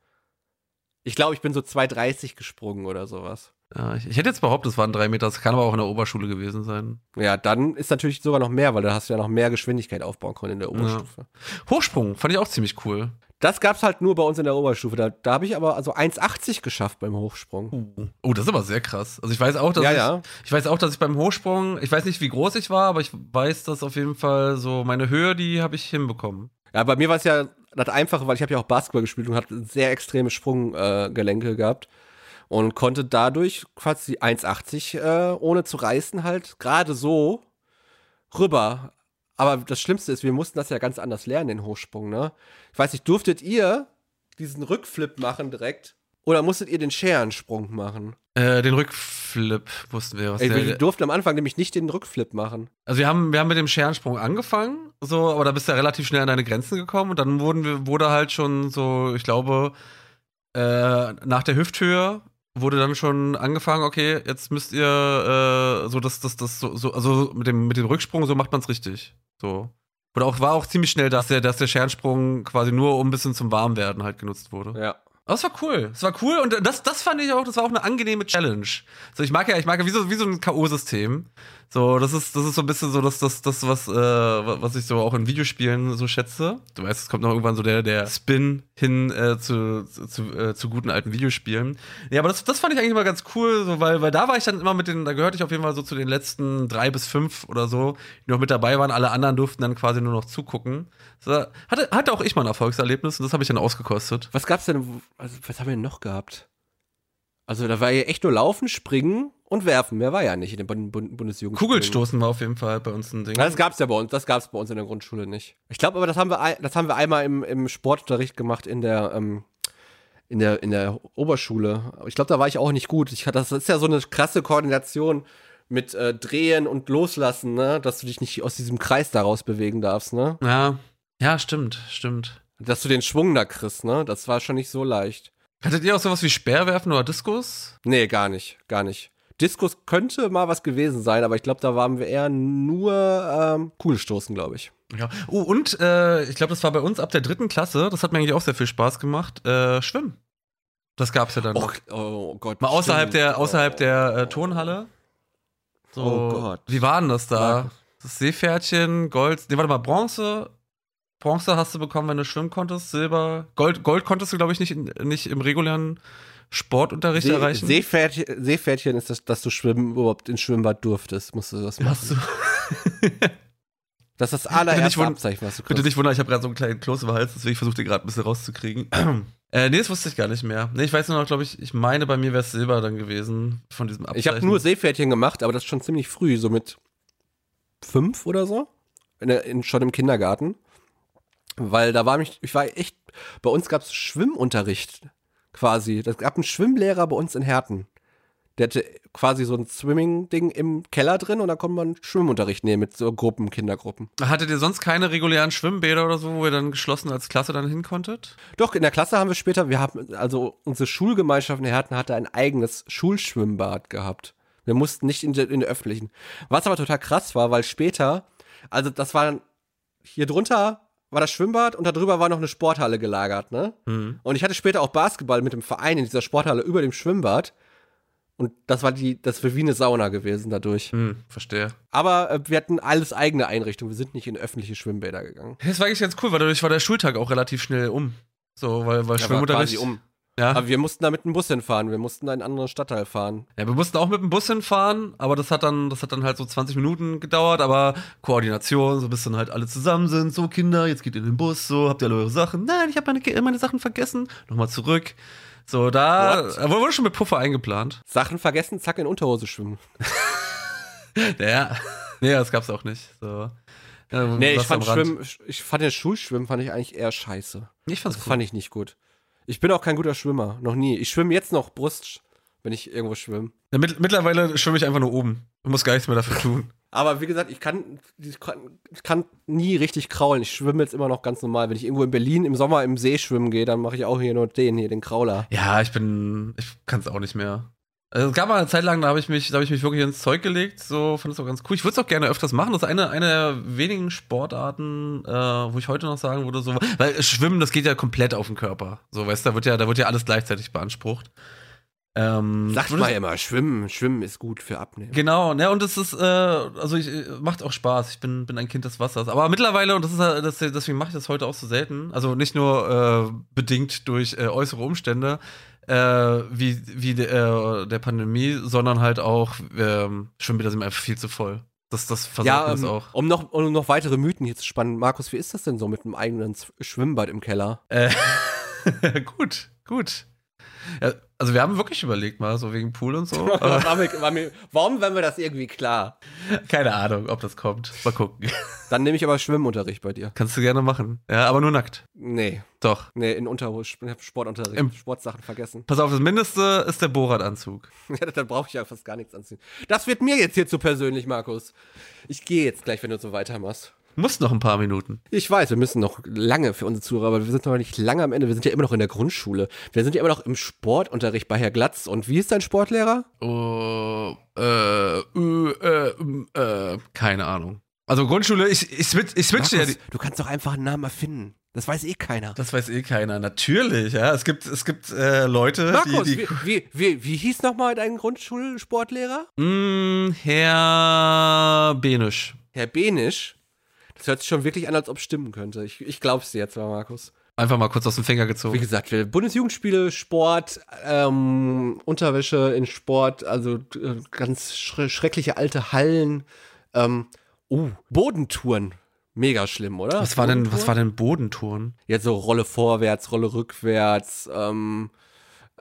Ich glaube, ich bin so 2,30 gesprungen oder sowas. Ja, ich, ich hätte jetzt behauptet, es waren drei Meter, das kann aber auch in der Oberschule gewesen sein. Ja, dann ist natürlich sogar noch mehr, weil da hast du ja noch mehr Geschwindigkeit aufbauen können in der Oberstufe. Hochsprung, fand ich auch ziemlich cool. Das gab's halt nur bei uns in der Oberstufe. Da, da habe ich aber also 1,80 geschafft beim Hochsprung. Oh, das ist aber sehr krass. Also ich weiß auch, dass Ja, ich, ja. ich weiß auch, dass ich beim Hochsprung, ich weiß nicht, wie groß ich war, aber ich weiß, dass auf jeden Fall so meine Höhe, die habe ich hinbekommen. Ja, bei mir war es ja das Einfache, weil ich habe ja auch Basketball gespielt und hatte sehr extreme Sprunggelenke äh, gehabt und konnte dadurch quasi 1,80 äh, ohne zu reißen halt gerade so rüber. Aber das Schlimmste ist, wir mussten das ja ganz anders lernen, den Hochsprung, ne? Ich weiß nicht, durftet ihr diesen Rückflip machen direkt? Oder musstet ihr den Scherensprung machen? Äh, den Rückflip wussten wir. Was Ey, wir durften am Anfang nämlich nicht den Rückflip machen. Also wir haben, wir haben mit dem Scherensprung angefangen, so, aber da bist du ja relativ schnell an deine Grenzen gekommen und dann wurden wir, wurde halt schon so, ich glaube, äh, nach der Hüfthöhe wurde dann schon angefangen, okay, jetzt müsst ihr äh, so das, das, das, so, so, also mit dem, mit dem Rücksprung, so macht man es richtig. So. Oder auch war auch ziemlich schnell, dass der, dass der Scherensprung quasi nur um ein bisschen zum Warmwerden halt genutzt wurde. Ja. Aber es war cool. Es war cool und das, das fand ich auch, das war auch eine angenehme Challenge. So, ich mag ja, ich mag ja wie so, wie so ein K.O.-System. So, das ist, das ist so ein bisschen so das, das, das, was, äh, was ich so auch in Videospielen so schätze. Du weißt, es kommt noch irgendwann so der, der Spin hin äh, zu, zu, äh, zu guten alten Videospielen. Ja, aber das, das fand ich eigentlich immer ganz cool, so, weil, weil da war ich dann immer mit den, da gehörte ich auf jeden Fall so zu den letzten drei bis fünf oder so, die noch mit dabei waren. Alle anderen durften dann quasi nur noch zugucken. So, hatte, hatte auch ich mal ein Erfolgserlebnis und das habe ich dann ausgekostet. Was gab's denn, also, was haben wir denn noch gehabt? Also da war ja echt nur Laufen, Springen und Werfen. Mehr war ja nicht in den Bund Bund Bundesjugend. Kugelstoßen war auf jeden Fall bei uns ein Ding. Das gab's ja bei uns, das gab's bei uns in der Grundschule nicht. Ich glaube aber, das haben wir, das haben wir einmal im, im Sportunterricht gemacht in der, ähm, in der, in der Oberschule. Ich glaube, da war ich auch nicht gut. Ich, das ist ja so eine krasse Koordination mit äh, Drehen und Loslassen, ne? Dass du dich nicht aus diesem Kreis daraus bewegen darfst, ne? Ja, ja, stimmt, stimmt. Dass du den Schwung da kriegst, ne? Das war schon nicht so leicht. Hattet ihr auch sowas wie Speerwerfen oder Diskus? Nee, gar nicht, gar nicht. Diskus könnte mal was gewesen sein, aber ich glaube, da waren wir eher nur ähm, Kugelstoßen, glaube ich. Ja. Oh, und äh, ich glaube, das war bei uns ab der dritten Klasse, das hat mir eigentlich auch sehr viel Spaß gemacht, äh, Schwimmen. Das gab's ja dann. noch. oh Gott. Mal außerhalb stimmt. der, außerhalb Oh. der äh, Turnhalle. So, Oh Gott. Wie war denn das da? Das Seepferdchen, Gold, nee, warte mal, Bronze. Bronze hast du bekommen, wenn du schwimmen konntest, Silber. Gold, Gold konntest du, glaube ich, nicht, nicht im regulären Sportunterricht See, erreichen. Seepferdchen, Seepferdchen ist das, dass du schwimmen überhaupt ins Schwimmbad durftest, musst du das machen. Hast du, Das ist das Bitte nicht allererste wund- Abzeichen, was du bitte kriegst. nicht wundern, ich habe gerade so einen kleinen Kloß den Hals, deswegen versuche ich gerade ein bisschen rauszukriegen. äh, nee, das wusste ich gar nicht mehr. Nee, ich weiß nur noch, glaube ich, ich meine, bei mir wäre es Silber dann gewesen von diesem Abzeichen. Ich habe nur Seepferdchen gemacht, aber das schon ziemlich früh, so mit fünf oder so. In, in, schon im Kindergarten. Weil da war mich, ich war echt, bei uns gab es Schwimmunterricht quasi. Es gab einen Schwimmlehrer bei uns in Herten. Der hatte quasi so ein Swimming-Ding im Keller drin und da konnte man Schwimmunterricht nehmen mit so Gruppen, Kindergruppen. Hattet ihr sonst keine regulären Schwimmbäder oder so, wo ihr dann geschlossen als Klasse dann hin konntet? Doch, in der Klasse haben wir später, wir haben, also unsere Schulgemeinschaft in Herten hatte ein eigenes Schulschwimmbad gehabt. Wir mussten nicht in der, in der öffentlichen. Was aber total krass war, weil später, also das war hier drunter war das Schwimmbad und darüber war noch eine Sporthalle gelagert, ne? Mhm. Und ich hatte später auch Basketball mit dem Verein in dieser Sporthalle über dem Schwimmbad. Und das war die, das war wie eine Sauna gewesen dadurch. Hm, verstehe. Aber äh, wir hatten alles eigene Einrichtungen. Wir sind nicht in öffentliche Schwimmbäder gegangen. Das war eigentlich ganz cool, weil dadurch war der Schultag auch relativ schnell um. So, weil, weil Ja, war Schwimmunterricht. quasi um. Ja. Aber wir mussten da mit dem Bus hinfahren. Wir mussten da in einen anderen Stadtteil fahren. Ja, wir mussten auch mit dem Bus hinfahren, aber das hat dann, das hat dann halt so 20 Minuten gedauert, aber Koordination, so bis dann halt alle zusammen sind, so Kinder, jetzt geht ihr in den Bus, so, habt ihr alle eure Sachen? Nein, ich habe meine, meine Sachen vergessen. Nochmal zurück. So, da What? da wurde schon mit Puffer eingeplant. Sachen vergessen, zack, in Unterhose schwimmen. Ja. Nee, das gab's auch nicht. So. Ja, Nee, ich fand. Schwimmen, ich fand das Schulschwimmen fand ich eigentlich eher scheiße. Ich fand's Das cool. fand ich nicht gut. Ich bin auch kein guter Schwimmer, noch nie. Ich schwimme jetzt noch Brust, wenn ich irgendwo schwimme. Ja, mit, mittlerweile schwimme ich einfach nur oben. Ich muss gar nichts mehr dafür tun. Aber wie gesagt, ich kann, ich kann, nie richtig kraulen. Ich schwimme jetzt immer noch ganz normal. Wenn ich irgendwo in Berlin im Sommer im See schwimmen gehe, dann mache ich auch hier nur den hier, den Krauler. Ja, ich bin, ich kann es auch nicht mehr. Also, es gab mal eine Zeit lang, da habe ich mich, da habe ich mich wirklich ins Zeug gelegt. So fand es auch ganz cool. Ich würde es auch gerne öfters machen. Das ist eine, eine der wenigen Sportarten, äh, wo ich heute noch sagen würde, so, weil Schwimmen, das geht ja komplett auf den Körper. So, weißt du, da wird ja, da wird ja alles gleichzeitig beansprucht. Ähm, Sagt mal immer, Schwimmen, Schwimmen ist gut für Abnehmen. Genau, ne, und es ist, äh, also ich, macht auch Spaß. Ich bin, bin ein Kind des Wassers. Aber mittlerweile, und das ist das, deswegen mache ich das heute auch so selten, also nicht nur äh, bedingt durch äh, äußere Umstände, äh, wie, wie de, äh, der Pandemie, sondern halt auch, ähm, Schwimmbäder sind einfach viel zu voll. Das, das versorgt Ja, ähm, auch. um noch, um noch weitere Mythen hier zu spannen. Markus, wie ist das denn so mit einem eigenen Schwimmbad im Keller? Äh, gut, gut. Ja, also wir haben wirklich überlegt mal, so wegen Pool und so. war mir, war mir, warum war mir das irgendwie klar? keine Ahnung, ob das kommt. Mal gucken. Dann nehme ich aber Schwimmunterricht bei dir. Kannst du gerne machen. Ja, aber nur nackt. Nee, Doch. nee, in Unterhose, Sportunterricht, Im- Sportsachen vergessen. Pass auf, das Mindeste ist der Bohrradanzug. Ja, dann brauche ich ja fast gar nichts anziehen. Das wird mir jetzt hier zu persönlich, Markus. Ich gehe jetzt gleich, wenn du so weitermachst. Muss noch ein paar Minuten. Ich weiß, wir müssen noch lange für unsere Zuhörer, aber wir sind noch nicht lange am Ende. Wir sind ja immer noch in der Grundschule. Wir sind ja immer noch im Sportunterricht bei Herr Glatz. Und wie ist dein Sportlehrer? Oh, äh, äh, äh, äh, keine Ahnung. Also Grundschule, ich, ich, switch, ich switche ja du kannst doch einfach einen Namen erfinden. Das weiß eh keiner. Das weiß eh keiner. Natürlich, ja. Es gibt, es gibt äh, Leute, Markus, die. die wie, wie, wie, wie hieß nochmal dein Grundschulsportlehrer? Mm, Herr Benisch. Herr Benisch. Das hört sich schon wirklich an, als ob es stimmen könnte. Ich, ich glaub's dir jetzt mal, Markus. Einfach mal kurz aus dem Finger Wie gezogen. gesagt, wir- Bundesjugendspiele, Sport, ähm, Unterwäsche in Sport, also äh, ganz schre schreckliche alte Hallen. Ähm, uh, Bodentouren. Mega schlimm, oder? Was war denn, was war denn Bodentouren? Jetzt so Rolle vorwärts, Rolle rückwärts, ähm,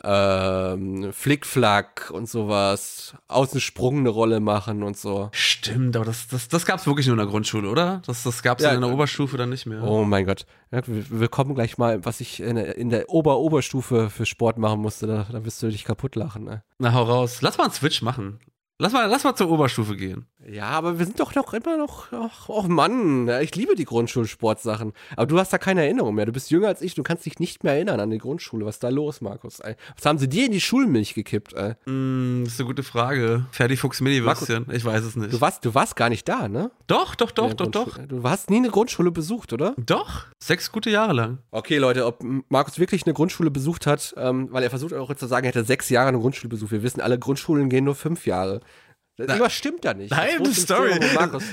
ähm, Flickflack und sowas. Außensprung eine Rolle machen und so. Stimmt, aber das, das, das gab's wirklich nur in der Grundschule, oder? Das, das gab's Ja, in der äh, Oberstufe dann nicht mehr. Oh mein Gott. Ja, wir, kommen gleich mal, was ich in der, in der Ober-Oberstufe für Sport machen musste. Da, da wirst du dich kaputt lachen. Ne? Na, hau raus. Lass mal einen Switch machen. Lass mal, lass mal zur Oberstufe gehen. Ja, aber wir sind doch noch immer noch, ach, oh Mann, ich liebe die Grundschulsportsachen. Aber du hast da keine Erinnerung mehr. Du bist jünger als ich, du kannst dich nicht mehr erinnern an die Grundschule. Was ist da los, Markus? Was haben sie dir in die Schulmilch gekippt? Ey? Mm, das ist eine gute Frage. Ferdi-Fuchs Mini-Würstchen. Ich weiß es nicht. Du warst, du warst gar nicht da, ne? doch, doch, doch, doch, doch. Du hast nie eine Grundschule besucht, oder? Doch. Sechs gute Jahre lang. Okay, Leute, ob Markus wirklich eine Grundschule besucht hat, ähm, weil er versucht auch jetzt zu sagen, er hätte sechs Jahre eine Grundschule besucht. Wir wissen alle, Grundschulen gehen nur fünf Jahre. Das irgendwas stimmt da nicht. Nein, Das die Story.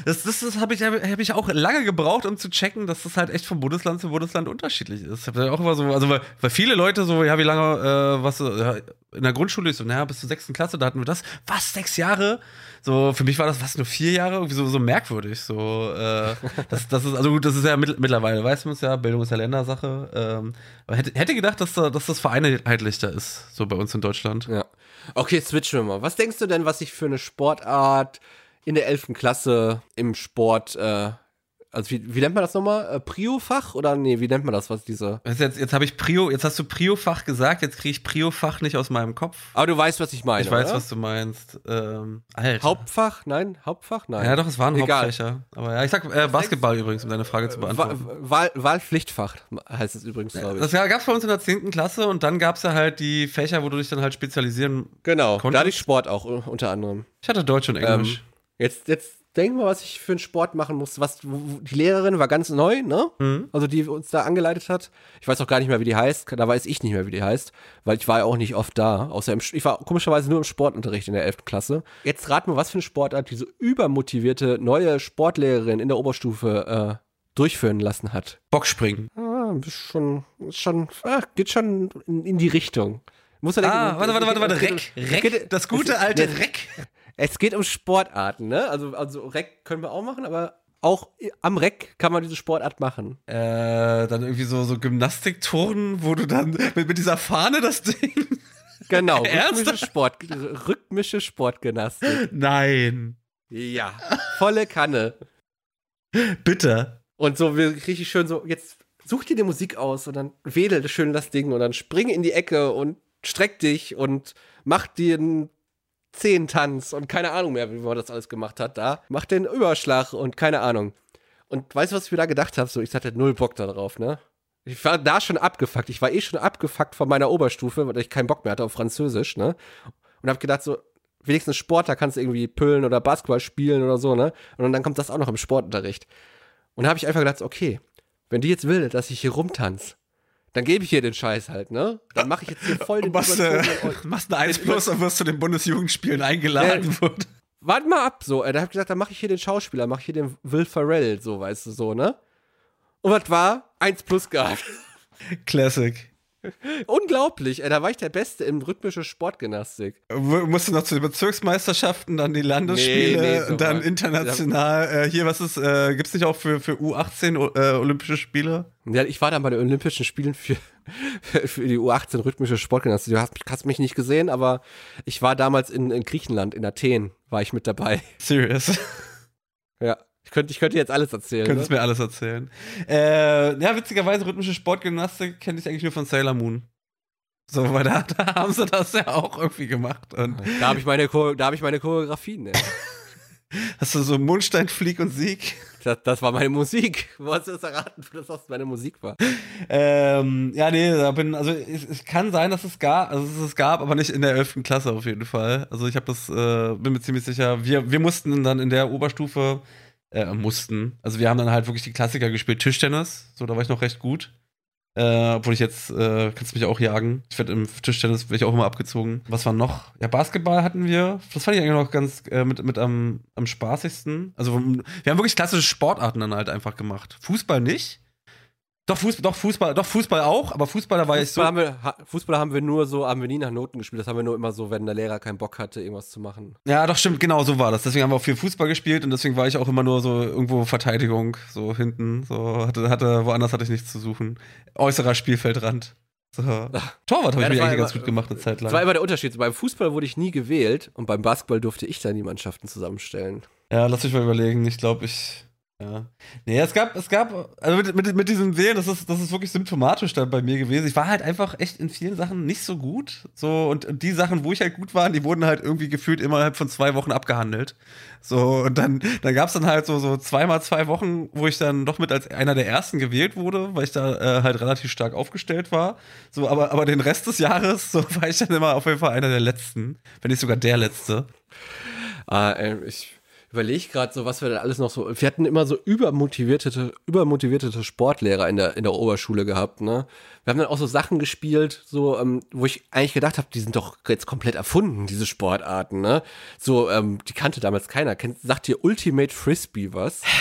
Das, das, das habe ich, hab ich auch lange gebraucht, um zu checken, dass das halt echt von Bundesland zu Bundesland unterschiedlich ist. Ich habe da auch immer so, also weil, weil viele Leute so, ja, wie lange, äh, was, äh, ja, in der Grundschule, ich so, naja, bis zur sechsten Klasse, da hatten wir das. Was, sechs Jahre? So, für mich war das, was, nur vier Jahre? Irgendwie so, so merkwürdig. So, äh, das, das ist, also gut, das ist ja mit, mittlerweile, weiß man es ja, Bildung ist ja Ländersache. Ähm, aber hätte, hätte gedacht, dass, da- dass das vereinheitlichter ist, so bei uns in Deutschland. Ja. Okay, switchen wir mal. Was denkst du denn, was ich für eine Sportart in der 11. Klasse im Sport, äh, also wie, wie nennt man das nochmal? Äh, Prio-Fach? Oder nee, wie nennt man das, was diese. Jetzt, jetzt, jetzt habe ich Prio, jetzt hast du Prio-Fach gesagt, jetzt kriege ich Prio-Fach nicht aus meinem Kopf. Aber du weißt, was ich meine. Ich weiß, oder? was du meinst. Ähm, Alter. Hauptfach? Nein? Hauptfach? Nein. Ja, doch, es waren Egal. Hauptfächer. Aber ja, ich sag äh, Basketball übrigens, um deine Frage zu beantworten. Wahl Wahlpflichtfach heißt es übrigens, glaube ich. Das gab es bei uns in der 10. Klasse und dann gab es ja halt die Fächer, wo du dich dann halt spezialisieren. Genau, Konntest- da hatte ich Sport auch unter anderem. Ich hatte Deutsch und Englisch. Ähm, jetzt, jetzt denk mal, was ich für einen Sport machen muss. Was, die Lehrerin war ganz neu, ne? Mhm. Also die uns da angeleitet hat. Ich weiß auch gar nicht mehr, wie die heißt. Da weiß ich nicht mehr, wie die heißt, weil ich war ja auch nicht oft da. Außer im, ich war komischerweise nur im Sportunterricht in der 11. Klasse. Jetzt rat mal, was für eine Sportart diese übermotivierte neue Sportlehrerin in der Oberstufe äh, durchführen lassen hat. Bockspringen. Ah, schon, schon, ah, geht schon in, in die Richtung. Muss ja Ah, warte, warte, warte, warte. Reck, Reck. Das gute alte Reck. Es geht um Sportarten, ne? Also, also Reck können wir auch machen, aber auch am Reck kann man diese Sportart machen. Äh, dann irgendwie so, so Gymnastikturnen, wo du dann mit, mit dieser Fahne das Ding. Genau, rhythmische, Sport, rhythmische Sportgymnastik. Nein. Ja, volle Kanne. Bitte. Und so richtig schön so, jetzt such dir die Musik aus und dann wedel schön das Ding und dann spring in die Ecke und streck dich und mach dir einen Zehentanz und keine Ahnung mehr, wie man das alles gemacht hat da. Mach den Überschlag und keine Ahnung. Und weißt du, was ich mir da gedacht habe? So, ich hatte null Bock da drauf, ne? Ich war da schon abgefuckt. Ich war eh schon abgefuckt von meiner Oberstufe, weil ich keinen Bock mehr hatte auf Französisch, ne? Und hab gedacht, so, wenigstens Sport, da kannst du irgendwie püllen oder Basketball spielen oder so, ne? Und dann kommt das auch noch im Sportunterricht. Und da habe ich einfach gedacht, okay, wenn die jetzt will, dass ich hier rumtanz, dann gebe ich hier den Scheiß halt, ne? Dann mache ich jetzt hier voll den Machst, äh, machst eine 1 plus und wirst zu den Bundesjugendspielen eingeladen. Ja. Warte mal ab, so. Da hab ich gesagt, dann mache ich hier den Schauspieler, mache ich hier den Will Ferrell, so, weißt du, so, ne? Und was war? 1 plus gehabt. Classic. Unglaublich, ey, da war ich der Beste in rhythmische Sportgymnastik. Musst du noch zu den Bezirksmeisterschaften, dann die Landesspiele, Nee, nee, dann international. Äh, hier, was ist, äh, gibt's nicht auch für, für U18 o- äh, Olympische Spiele? Ja, ich war dann bei den Olympischen Spielen für, für die U18 rhythmische Sportgymnastik. Du hast, hast mich nicht gesehen, aber ich war damals in, in Griechenland, in Athen, war ich mit dabei. Serious. Ja, ich könnte, ich könnte jetzt alles erzählen. Könntest Ne? mir alles erzählen. Äh, ja, witzigerweise, rhythmische Sportgymnastik kenne ich eigentlich nur von Sailor Moon. So, weil da, da haben sie das ja auch irgendwie gemacht. Und Da habe ich meine, da hab ich meine Choreografien. Ne? hast du so Mondstein, Flieg und Sieg? Das, das war meine Musik. Wo hast du das erraten, dass das meine Musik war? Ähm, ja, nee, da bin, also es, es kann sein, dass es gab, also es, es gab, aber nicht in der 11. Klasse auf jeden Fall. Also ich habe das, äh, bin mir ziemlich sicher, wir, wir mussten dann in der Oberstufe, äh, mussten, also wir haben dann halt wirklich die Klassiker gespielt, Tischtennis, so, da war ich noch recht gut. Äh, obwohl ich jetzt, äh, kannst mich auch jagen. Ich werde im Tischtennis werde ich auch immer abgezogen. Was war noch? Ja, Basketball hatten wir. Das fand ich eigentlich noch ganz äh, mit, mit am, am spaßigsten. Also wir haben wirklich klassische Sportarten dann halt einfach gemacht. Fußball nicht. Doch, Fußball, doch, Fußball, doch, Fußball auch, aber Fußball, da war ich so. Fußball, haben wir, ha, Fußball haben wir nur so, haben wir nie nach Noten gespielt. Das haben wir nur immer so, wenn der Lehrer keinen Bock hatte, irgendwas zu machen. Ja, doch, stimmt, genau so war das. Deswegen haben wir auch viel Fußball gespielt und deswegen war ich auch immer nur so irgendwo Verteidigung, so hinten. So hatte, hatte, woanders hatte ich nichts zu suchen. Äußerer Spielfeldrand. So. Torwart habe ich Ja, das mich war eigentlich immer- ganz gut gemacht eine Zeit Das war lang. immer der Unterschied. Beim Fußball wurde ich nie gewählt und beim Basketball durfte ich dann die Mannschaften zusammenstellen. Ja, lass mich mal überlegen. Ich glaube, ich. Ja. Nee, es gab, es gab, also mit, mit, mit diesem Wählen, das ist, das ist wirklich symptomatisch dann bei mir gewesen. Ich war halt einfach echt in vielen Sachen nicht so gut. So, und, und die Sachen, wo ich halt gut war, die wurden halt irgendwie gefühlt innerhalb von zwei Wochen abgehandelt. So, und dann, dann gab es dann halt so, so zweimal zwei Wochen, wo ich dann doch mit als einer der ersten gewählt wurde, weil ich da äh, halt relativ stark aufgestellt war. So, aber, aber den Rest des Jahres, so war ich dann immer auf jeden Fall einer der letzten, wenn nicht sogar der letzte. Ah, äh, ich überlege gerade so, was wir da alles noch so. Wir hatten immer so übermotivierte, übermotivierte Sportlehrer in der, in der Oberschule gehabt, ne? Wir haben dann auch so Sachen gespielt, so, ähm, wo ich eigentlich gedacht habe, die sind doch jetzt komplett erfunden, diese Sportarten, ne? So, ähm, die kannte damals keiner. Kennt, sagt dir Ultimate Frisbee was?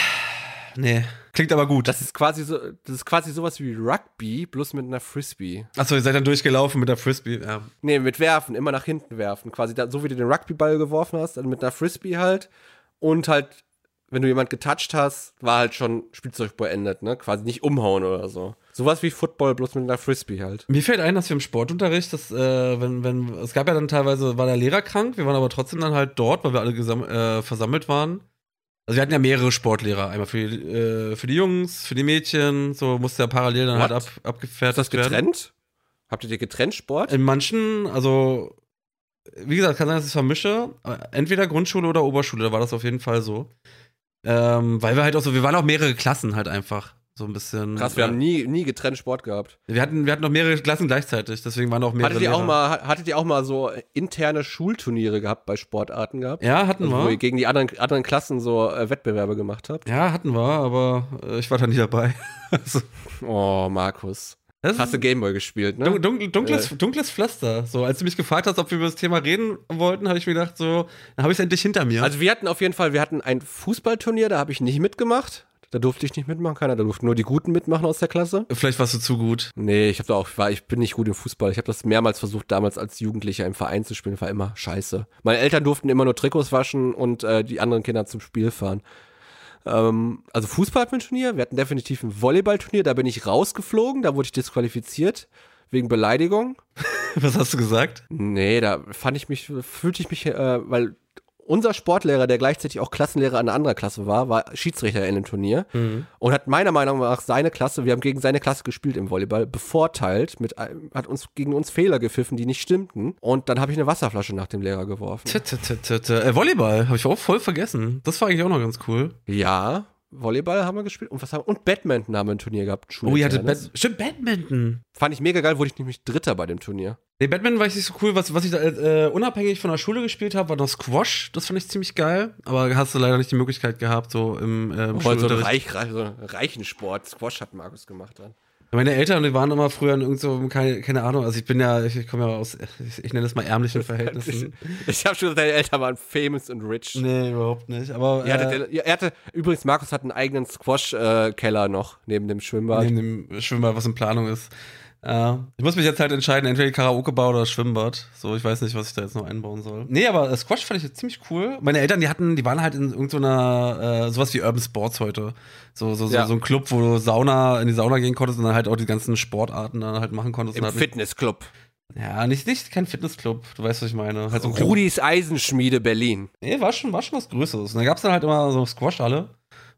Nee. Klingt aber gut. Das ist quasi so, das ist quasi sowas wie Rugby, bloß mit einer Frisbee. Achso, ihr seid dann durchgelaufen mit der Frisbee. Ja. Nee, mit werfen, immer nach hinten werfen. Quasi da, so wie du den Rugbyball geworfen hast, dann mit einer Frisbee halt. Und halt, wenn du jemand getoucht hast, war halt schon Spielzeug beendet, ne? Quasi nicht umhauen oder so. Sowas wie Football, bloß mit einer Frisbee halt. Mir fällt ein, dass wir im Sportunterricht, dass, äh, wenn, wenn, es gab ja dann teilweise, war der Lehrer krank, wir waren aber trotzdem dann halt dort, weil wir alle äh, versammelt waren. Also wir hatten ja mehrere Sportlehrer, einmal für, die, äh, für die Jungs, für die Mädchen, so musste ja parallel dann halt What? ab, abgefertigt Ist das werden. getrennt? Habt ihr dir getrennt Sport? In manchen, also, wie gesagt, kann sein, dass ich es vermische. Entweder Grundschule oder Oberschule, da war das auf jeden Fall so. Ähm, weil wir halt auch so, wir waren auch mehrere Klassen halt einfach. So ein bisschen. Krass, wir haben nie, nie getrennt Sport gehabt. Wir hatten, wir hatten noch mehrere Klassen gleichzeitig, deswegen waren auch mehrere. Hattet ihr, auch mal, hattet ihr auch mal so interne Schulturniere gehabt bei Sportarten gehabt? Ja, hatten Also, wo ihr wir. gegen die anderen, anderen Klassen so äh, Wettbewerbe gemacht habt? Ja, hatten wir, aber äh, ich war da nie dabei. also, Oh, Markus. Das Hast du Gameboy gespielt, ne? dun dun dunkles, Äh. dunkles Pflaster. So, als du mich gefragt hast, ob wir über das Thema reden wollten, habe ich mir gedacht, so, dann habe ich es endlich hinter mir. Also wir hatten auf jeden Fall, wir hatten ein Fußballturnier, da habe ich nicht mitgemacht. Da durfte ich nicht mitmachen, keiner. Da durften nur die Guten mitmachen aus der Klasse. Vielleicht warst du zu gut. Nee, ich habe da auch, war, ich bin nicht gut im Fußball. Ich habe das mehrmals versucht, damals als Jugendlicher im Verein zu spielen. War immer scheiße. Meine Eltern durften immer nur Trikots waschen und äh, die anderen Kinder zum Spiel fahren. Ähm, also Fußball hatten wir ein Turnier. Wir hatten definitiv ein Volleyballturnier. Da bin ich rausgeflogen. Da wurde ich disqualifiziert wegen Beleidigung. Was hast du gesagt? Nee, da fand ich mich, fühlte ich mich, äh, weil unser Sportlehrer, der gleichzeitig auch Klassenlehrer an einer anderen Klasse war, war Schiedsrichter in dem Turnier und hat meiner Meinung nach seine Klasse, wir haben gegen seine Klasse gespielt im Volleyball, bevorteilt, mit, hat uns gegen uns Fehler gepfiffen, die nicht stimmten. Und dann habe ich eine Wasserflasche nach dem Lehrer geworfen. Tja, tja. Äh, Volleyball habe ich auch voll vergessen. Das war eigentlich auch noch ganz cool. Ja, Volleyball haben wir gespielt und was haben und Badminton haben wir ein Turnier gehabt. Oh, ihr hattet Schulintern. Bad Stimmt, Badminton. Fand ich mega geil, wurde ich nämlich Dritter bei dem Turnier. Nee, Badminton war ich nicht so cool. Was, was ich da äh, unabhängig von der Schule gespielt habe, war noch Squash. Das fand ich ziemlich geil. Aber hast du leider nicht die Möglichkeit gehabt, so im, äh, im Voll so ein reich, reich, so reichen Sport. Squash hat Markus gemacht dann. Meine Eltern, die waren immer früher in irgend so, keine, keine Ahnung, also ich bin ja, ich, ich komme ja aus, ich, ich nenne das mal ärmlichen Verhältnissen. Ich habe schon gesagt, deine Eltern waren famous und rich. nee, überhaupt nicht. Aber Ihr hattet, äh, er hatte, übrigens, Markus hat einen eigenen Squash-Keller noch neben dem Schwimmbad. neben dem Schwimmbad, was in Planung ist. Äh, ich muss mich jetzt halt entscheiden, entweder Karaoke-Bar oder Schwimmbad. So, ich weiß nicht, was ich da jetzt noch einbauen soll. Nee, aber äh, Squash fand ich jetzt ziemlich cool. Meine Eltern, die hatten, die waren halt in irgendeiner, äh, sowas wie Urban Sports heute. So, so, so, Ja. so ein Club, wo du Sauna, in die Sauna gehen konntest und dann halt auch die ganzen Sportarten dann halt machen konntest. Im halt Fitnessclub. Ja, nicht, nicht kein Fitnessclub, du weißt, was ich meine. Halt so. Rudis Eisenschmiede Berlin. Nee, war schon, war schon was Größeres. Und dann gab's dann halt immer so Squash-Halle.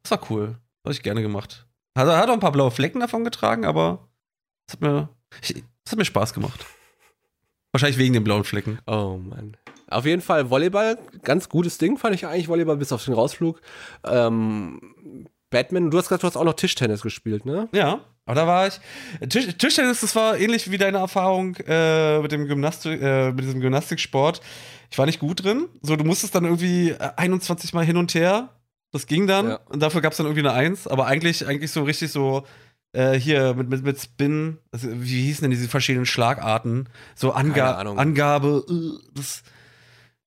Das war cool. Habe ich gerne gemacht. Hat, hat auch ein paar blaue Flecken davon getragen, aber es hat mir, es hat mir Spaß gemacht. Wahrscheinlich wegen den blauen Flecken. Oh Mann. Auf jeden Fall Volleyball, ganz gutes Ding fand ich eigentlich Volleyball bis auf den Rausflug. Ähm, Badminton, du hast gesagt, du hast auch noch Tischtennis gespielt, ne? Ja, aber da war ich. Tisch, Tischtennis, das war ähnlich wie deine Erfahrung äh, mit dem Gymnastik, äh, mit diesem Gymnastiksport. Ich war nicht gut drin. So, du musstest dann irgendwie äh, 21 Mal hin und her. Das ging dann. Ja. Und dafür gab es dann irgendwie eine Eins. Aber eigentlich, eigentlich so richtig so. Äh, hier mit, mit, mit Spin, also, wie hießen denn diese verschiedenen Schlagarten? So Anga. Angabe, äh, das,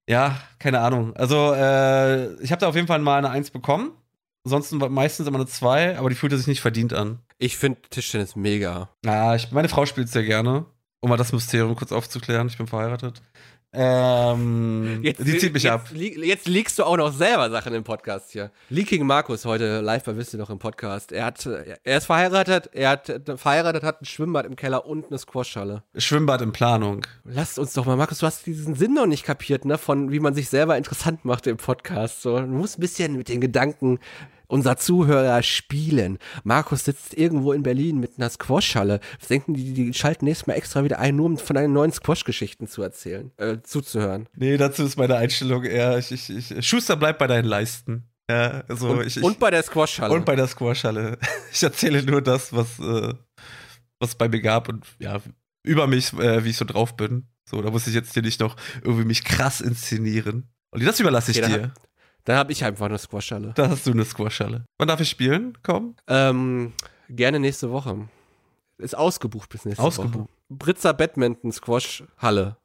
ja, keine Ahnung. Also, äh, ich habe da auf jeden Fall mal eine Eins bekommen. Ansonsten meistens immer eine Zwei, aber die fühlte sich nicht verdient an. Ich finde Tischtennis mega. Ah, ich, meine Frau spielt sehr gerne. Um mal das Mysterium kurz aufzuklären, ich bin verheiratet. Ähm, die zieht mich jetzt, ab. Jetzt leakst du auch noch selber Sachen im Podcast hier. Leaking Markus heute live bei Wisst ihr noch im Podcast. Er hat, er ist verheiratet, er hat verheiratet, hat ein Schwimmbad im Keller und eine Squashhalle. Schwimmbad in Planung. Lasst uns doch mal, Markus, du hast diesen Sinn noch nicht kapiert, ne, von wie man sich selber interessant macht im Podcast. So, du musst ein bisschen mit den Gedanken unserer Zuhörer spielen. Markus sitzt irgendwo in Berlin mit einer Squashhalle. Was denken die, die schalten nächstes Mal extra wieder ein, nur um von deinen neuen Squash-Geschichten zu erzählen, äh, zuzuhören. Nee, dazu ist meine Einstellung eher, ich, ich, ich, Schuster bleibt bei deinen Leisten. Ja, also Und, ich, ich, und bei der Squashhalle. und bei der Squashhalle. Ich erzähle nur das, was, äh, was bei mir gab und ja, über mich, äh, wie ich so drauf bin. So, da muss ich jetzt hier nicht noch irgendwie mich krass inszenieren. Und das überlasse ich Okay, dir. Dann habe ich einfach eine Squashhalle. Da hast du eine Squashhalle. Wann darf ich spielen? Komm. Ähm, gerne nächste Woche. Ist ausgebucht bis nächste Ausgebucht. Woche. Britzer Badminton Squash Halle.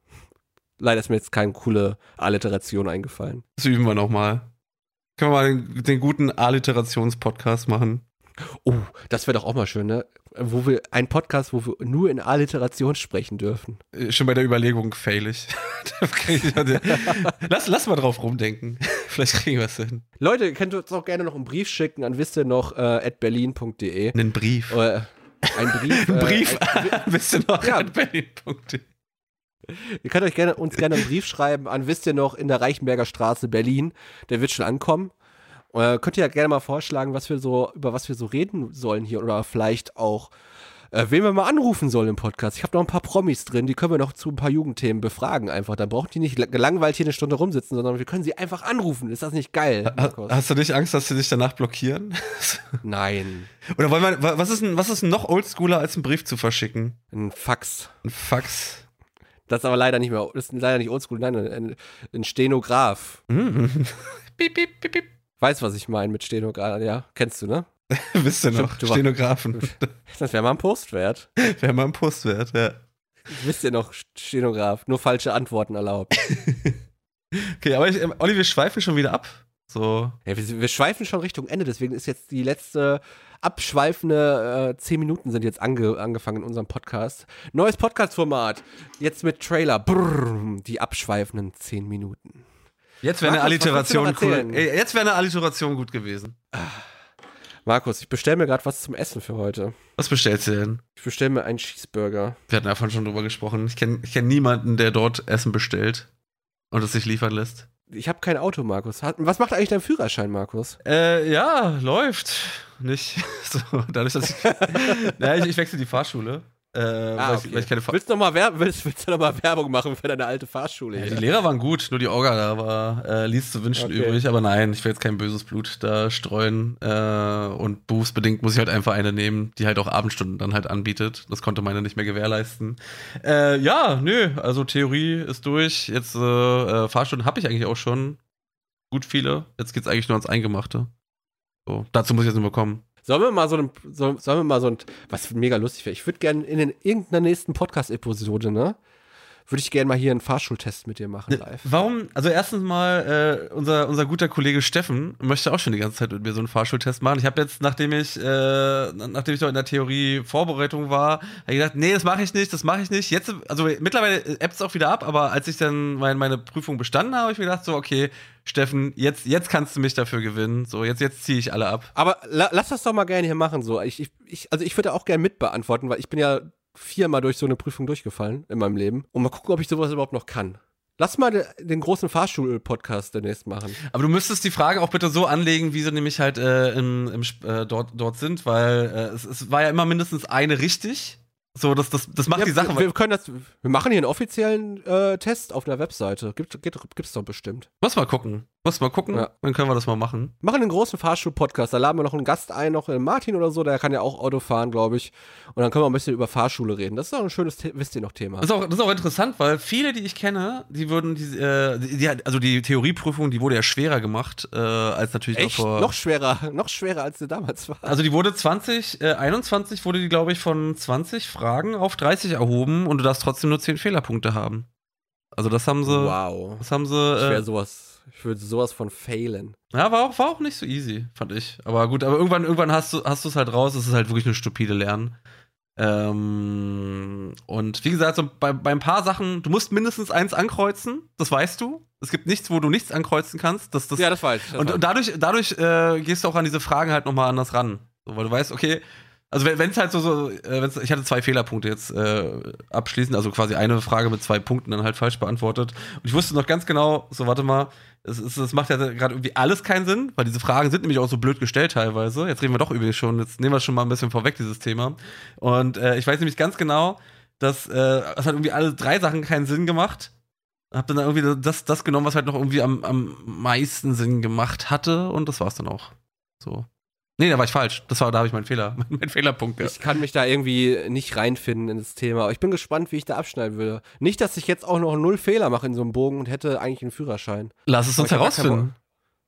Leider ist mir jetzt keine coole Alliteration eingefallen. Das üben wir nochmal. Können wir mal den, den guten Alliterations-Podcast machen? Oh, das wäre doch auch mal schön, ne? Wo wir, ein Podcast, wo wir nur in Alliteration sprechen dürfen. Äh, Schon bei der Überlegung fail ich. Lass, lass mal drauf rumdenken. Vielleicht kriegen wir es hin. Leute, ihr könnt uns auch gerne noch einen Brief schicken an wisst ihr noch äh, at berlin.de. Einen Brief. Äh, ein Brief. Ein äh, Brief. Ein, Bist du noch Ja. an Berlin.de? Ihr könnt euch gerne, uns gerne einen Brief schreiben an, wisst ihr noch, in der Reichenberger Straße, Berlin. Der wird schon ankommen. Äh, könnt ihr ja gerne mal vorschlagen, was wir so, über was wir so reden sollen hier oder vielleicht auch, äh, wen wir mal anrufen sollen im Podcast. Ich habe noch ein paar Promis drin, die können wir noch zu ein paar Jugendthemen befragen einfach. Dann brauchen die nicht gelangweilt hier eine Stunde rumsitzen, sondern wir können sie einfach anrufen. Ist das nicht geil? Ha-? Hast du nicht Angst, dass sie dich danach blockieren? Nein. Oder wollen wir, wa- was ist denn, was ist noch oldschooler, als einen Brief zu verschicken? Ein Fax. Ein Fax. Das ist aber leider nicht mehr, das ist leider nicht oldschool, nein, ein, ein Stenograph. piep, piep, piep, piep. Weißt, was ich meine mit Stenograph? Ja, kennst du, ne? Wisst ihr noch? Stimmt, du Stenografen. Das wäre mal ein Post wert. Wäre mal ein Post wert, ja. Wisst ihr noch, Stenograph, nur falsche Antworten erlaubt. Okay, aber ich, ähm, Olli, wir schweifen schon wieder ab. So. Ja, wir, wir schweifen schon Richtung Ende, deswegen ist jetzt die letzte abschweifende äh, zehn Minuten sind jetzt ange, angefangen in unserem Podcast. Neues Podcast-Format. Jetzt mit Trailer. Brrr, die abschweifenden zehn Minuten. Jetzt wäre eine Alliteration cool. Jetzt wäre eine Alliteration gut gewesen. Markus, ich bestelle mir gerade was zum Essen für heute. Was bestellst du denn? Ich bestelle mir einen Cheeseburger. Wir hatten davon schon drüber gesprochen. Ich kenne kenn niemanden, der dort Essen bestellt und es sich liefern lässt. Ich habe kein Auto, Markus. Was macht eigentlich dein Führerschein, Markus? Äh, ja, läuft. Nicht so, dadurch, dass ich. naja, ich, ich wechsle die Fahrschule. Äh, weil, ich, weil ich keine Fahr willst, du noch mal Werb willst, noch mal Werbung machen für deine alte Fahrschule? ja, die Lehrer waren gut, nur die Orga da war, äh, ließ zu wünschen Okay. übrig. Aber nein, ich will jetzt kein böses Blut da streuen. Äh, und berufsbedingt muss ich halt einfach eine nehmen, die halt auch Abendstunden dann halt anbietet. Das konnte meine nicht mehr gewährleisten. Äh, ja, nö, also Theorie ist durch. Jetzt äh, äh, Fahrstunden habe ich eigentlich auch schon. Gut viele. Jetzt geht's eigentlich nur ans Eingemachte. So, dazu muss ich jetzt nur kommen. Sollen wir mal so ein, so, sollen wir mal so ein, was mega lustig wäre. Ich würde gerne in den, irgendeiner nächsten Podcast-Episode, ne, würde ich gerne mal hier einen Fahrschultest mit dir machen live. Warum? Also erstens mal, äh, unser, unser guter Kollege Steffen möchte auch schon die ganze Zeit mit mir so einen Fahrschultest machen. Ich habe jetzt, nachdem ich, äh, nachdem ich noch in der Theorie Vorbereitung war, habe ich gedacht, nee, das mache ich nicht, das mache ich nicht. Jetzt, also mittlerweile ebbt es auch wieder ab, aber als ich dann mein, meine Prüfung bestanden habe, habe ich mir gedacht, so, okay, Steffen, jetzt, jetzt kannst du mich dafür gewinnen. So, jetzt, jetzt ziehe ich alle ab. Aber la, lass das doch mal gerne hier machen. So. Ich, ich, ich, also ich würde auch gerne mitbeantworten, weil ich bin ja viermal durch so eine Prüfung durchgefallen in meinem Leben. Und mal gucken, ob ich sowas überhaupt noch kann. Lass mal de, den großen Fahrschul-Podcast demnächst machen. Aber du müsstest die Frage auch bitte so anlegen, wie sie nämlich halt äh, im, im, äh, dort, dort sind, weil äh, es, es war ja immer mindestens eine richtig. So, das, das, das macht Ja, die Sache. wir, wir können das, wir machen hier einen offiziellen äh, Test auf einer Webseite. Gibt, gibt, gibt's doch bestimmt. Muss mal gucken. Muss mal gucken. Ja. Dann können wir das mal machen. Machen einen großen Fahrschul-Podcast. Da laden wir noch einen Gast ein, noch Martin oder so, der kann ja auch Auto fahren, glaube ich. Und dann können wir ein bisschen über Fahrschule reden. Das ist auch ein schönes, The wisst ihr noch, Thema. Das ist, auch, das ist auch interessant, weil viele, die ich kenne, die würden, die, äh, die, also die Theorieprüfung, die wurde ja schwerer gemacht, äh, als natürlich Echt? noch vor. Noch schwerer, noch schwerer, als sie damals war. Also die wurde 20, äh, 21 wurde die, glaube ich, von 20 Fragen auf 30 erhoben und du darfst trotzdem nur 10 Fehlerpunkte haben. Also das haben sie, wow. das haben sie, Ich wäre äh, sowas, ich würde sowas von failen. ja, war auch, war auch nicht so easy, fand ich. Aber gut, aber irgendwann, irgendwann hast du, hast du es halt raus, es ist halt wirklich eine stupide Lernen. Ähm, und wie gesagt, so bei, bei ein paar Sachen, du musst mindestens eins ankreuzen, das weißt du. Es gibt nichts, wo du nichts ankreuzen kannst. Das, das, ja, das weiß ich. Das und, weiß und dadurch, dadurch äh, gehst du auch an diese Fragen halt nochmal anders ran. So, weil du weißt, okay, also wenn es halt so, so äh, ich hatte zwei Fehlerpunkte jetzt äh, abschließend, also quasi eine Frage mit zwei Punkten dann halt falsch beantwortet. Und ich wusste noch ganz genau, so warte mal, es, es, es macht ja gerade irgendwie alles keinen Sinn, weil diese Fragen sind nämlich auch so blöd gestellt teilweise. Jetzt reden wir doch die schon, jetzt nehmen wir schon mal ein bisschen vorweg, dieses Thema. Und äh, ich weiß nämlich ganz genau, dass äh, es hat irgendwie alle drei Sachen keinen Sinn gemacht. Hab dann irgendwie das, das genommen, was halt noch irgendwie am, am meisten Sinn gemacht hatte und das war's dann auch. So. Nee, da war ich falsch. Das war, da habe ich meinen Fehler, meinen Fehlerpunkt. Ich kann mich da irgendwie nicht reinfinden in das Thema. Aber ich bin gespannt, wie ich da abschneiden würde. Nicht, dass ich jetzt auch noch null Fehler mache in so einem Bogen und hätte eigentlich einen Führerschein. Lass es uns herausfinden.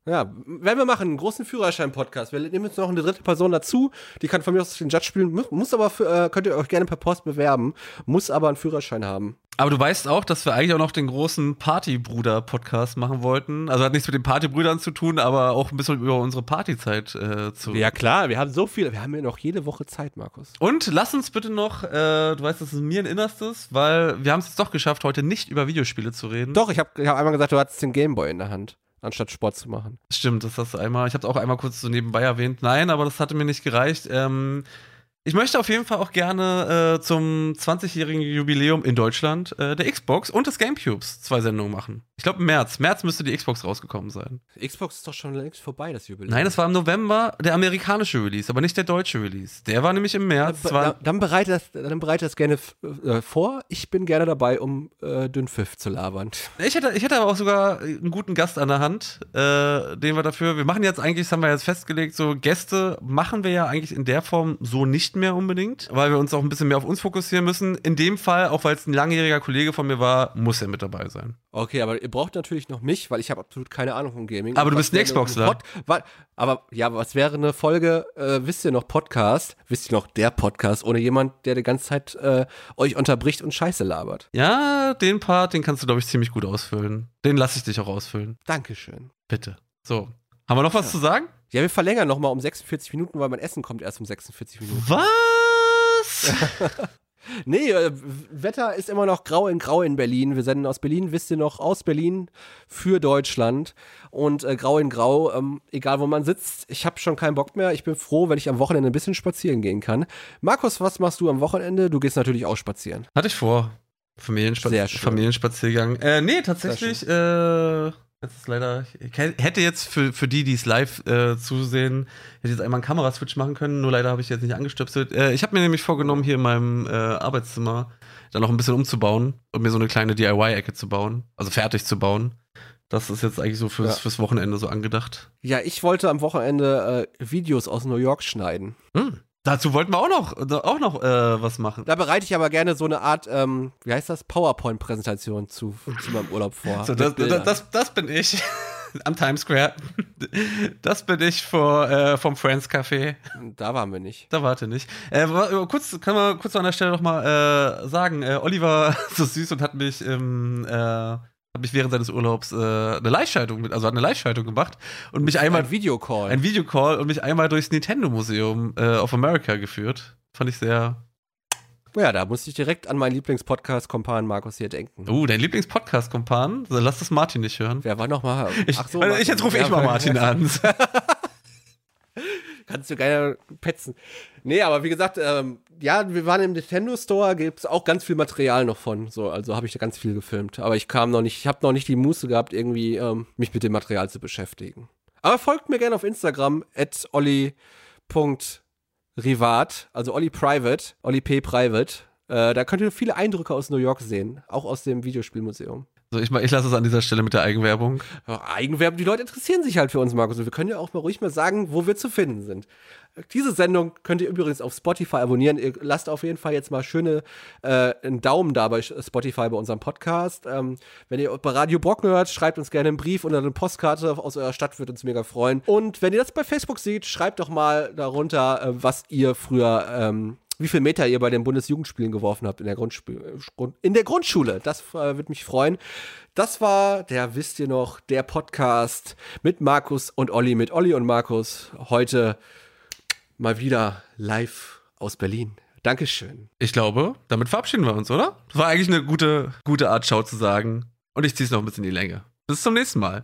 Ja, werden wir machen, einen großen Führerschein-Podcast. Wir nehmen jetzt noch eine dritte Person dazu, die kann von mir aus den Judge spielen, muss, muss aber, für, äh, könnt ihr euch gerne per Post bewerben, muss aber einen Führerschein haben. Aber du weißt auch, dass wir eigentlich auch noch den großen Partybruder-Podcast machen wollten. Also hat nichts mit den Partybrüdern zu tun, aber auch ein bisschen über unsere Partyzeit äh, zu. Ja klar, wir haben so viel, wir haben ja noch jede Woche Zeit, Markus. Und lass uns bitte noch, äh, du weißt, das ist mir ein Innerstes, weil wir haben es jetzt doch geschafft, heute nicht über Videospiele zu reden. Doch, ich habe ich hab einmal gesagt, du hattest den Gameboy in der Hand, anstatt Sport zu machen. Stimmt, das hast du einmal. Ich habe es auch einmal kurz so nebenbei erwähnt. Nein, aber das hatte mir nicht gereicht. Ähm, ich möchte auf jeden Fall auch gerne äh, zum 20-jährigen Jubiläum in Deutschland äh, der Xbox und des Gamecubes zwei Sendungen machen. Ich glaube im März. März müsste die Xbox rausgekommen sein. Xbox ist doch schon längst vorbei, das Jubiläum. Nein, das war im November der amerikanische Release, aber nicht der deutsche Release. Der war nämlich im März. Dann, war, dann bereite das, dann bereite das gerne äh, vor. Ich bin gerne dabei, um äh, Dünnpfiff zu labern. Ich hätte, ich hätte aber auch sogar einen guten Gast an der Hand, äh, den wir dafür. Wir machen jetzt eigentlich, das haben wir jetzt festgelegt, so Gäste machen wir ja eigentlich in der Form so nicht mehr unbedingt, weil wir uns auch ein bisschen mehr auf uns fokussieren müssen. In dem Fall, auch weil es ein langjähriger Kollege von mir war, muss er mit dabei sein. Okay, aber ihr braucht natürlich noch mich, weil ich habe absolut keine Ahnung vom Gaming. Aber du bist ein Xboxler. Pod- aber ja, was wäre eine Folge, äh, wisst ihr noch, Podcast, wisst ihr noch, der Podcast, ohne jemand, der die ganze Zeit äh, euch unterbricht und Scheiße labert. Ja, den Part, den kannst du, glaube ich, ziemlich gut ausfüllen. Den lasse ich dich auch ausfüllen. Dankeschön. Bitte. So. Haben wir noch was zu sagen? Ja, wir verlängern nochmal um 46 Minuten, weil mein Essen kommt erst um 46 Minuten. Was? Nee, äh, Wetter ist immer noch grau in grau in Berlin. Wir senden aus Berlin, wisst ihr noch, aus Berlin für Deutschland. Und äh, grau in grau, ähm, egal wo man sitzt, ich habe schon keinen Bock mehr. Ich bin froh, wenn ich am Wochenende ein bisschen spazieren gehen kann. Markus, was machst du am Wochenende? Du gehst natürlich auch spazieren. Hatte ich vor. Familienspa Sehr schön. Familienspaziergang. Äh, nee, tatsächlich, äh, das ist leider, ich hätte jetzt für, für die, die es live äh, zusehen, hätte jetzt einmal einen Kameraswitch machen können, nur leider habe ich jetzt nicht angestöpselt. Äh, ich habe mir nämlich vorgenommen, hier in meinem äh, Arbeitszimmer dann noch ein bisschen umzubauen und mir so eine kleine DIY-Ecke zu bauen, also fertig zu bauen. Das ist jetzt eigentlich so fürs, Ja. fürs Wochenende so angedacht. Ja, ich wollte am Wochenende äh, Videos aus New York schneiden. Hm. Dazu wollten wir auch noch, auch noch äh, was machen. Da bereite ich aber gerne so eine Art, ähm, wie heißt das, PowerPoint-Präsentation zu, zu meinem Urlaub vor. So, das, das, das, das bin ich am Times Square. Das bin ich vor, äh, vom Friends Café. da waren wir nicht. Da warte nicht. Äh, wa- kurz, kann man kurz an der Stelle noch mal äh, sagen, äh, Oliver so süß und hat mich, ähm, hat mich während seines Urlaubs äh, eine Live-Schaltung, mit- also eine Live-Schaltung gemacht und mich einmal Ein Videocall. ein Videocall und mich einmal durchs Nintendo Museum äh, of America geführt. Fand ich sehr. ja, da musste ich direkt an meinen Lieblingspodcast-Kompan Markus hier denken. Oh, dein Lieblingspodcast-Kompan? Lass das Martin nicht hören. Wer war nochmal? Ich, Ach so, äh, ich jetzt rufe ich mal Martin an. Kannst du gerne petzen. Nee, aber wie gesagt, ähm, ja, wir waren im Nintendo Store, gibt es auch ganz viel Material noch von. So, also habe ich da ganz viel gefilmt. Aber ich kam noch nicht, ich habe noch nicht die Muße gehabt, irgendwie ähm, mich mit dem Material zu beschäftigen. Aber folgt mir gerne auf Instagram, at olli.rivat, also Olli Private, Olli P. Private. Äh, da könnt ihr viele Eindrücke aus New York sehen, auch aus dem Videospielmuseum. So, ich, ich lasse es an dieser Stelle mit der Eigenwerbung. Eigenwerbung, die Leute interessieren sich halt für uns, Markus. Und wir können ja auch mal ruhig mal sagen, wo wir zu finden sind. Diese Sendung könnt ihr übrigens auf Spotify abonnieren. Ihr lasst auf jeden Fall jetzt mal schöne äh, einen Daumen da bei Spotify bei unserem Podcast. Ähm, wenn ihr bei Radio Brocken hört, schreibt uns gerne einen Brief oder eine Postkarte aus eurer Stadt, würde uns mega freuen. Und wenn ihr das bei Facebook seht, schreibt doch mal darunter, äh, was ihr früher ähm, wie viel Meter ihr bei den Bundesjugendspielen geworfen habt in der, äh, in der Grundschule. Das äh, würde mich freuen. Das war der, wisst ihr noch, der Podcast mit Markus und Olli, mit Olli und Markus. Heute mal wieder live aus Berlin. Dankeschön. Ich glaube, damit verabschieden wir uns, oder? Das war eigentlich eine gute, gute Art, Schau zu sagen. Und ich ziehe es noch ein bisschen in die Länge. Bis zum nächsten Mal.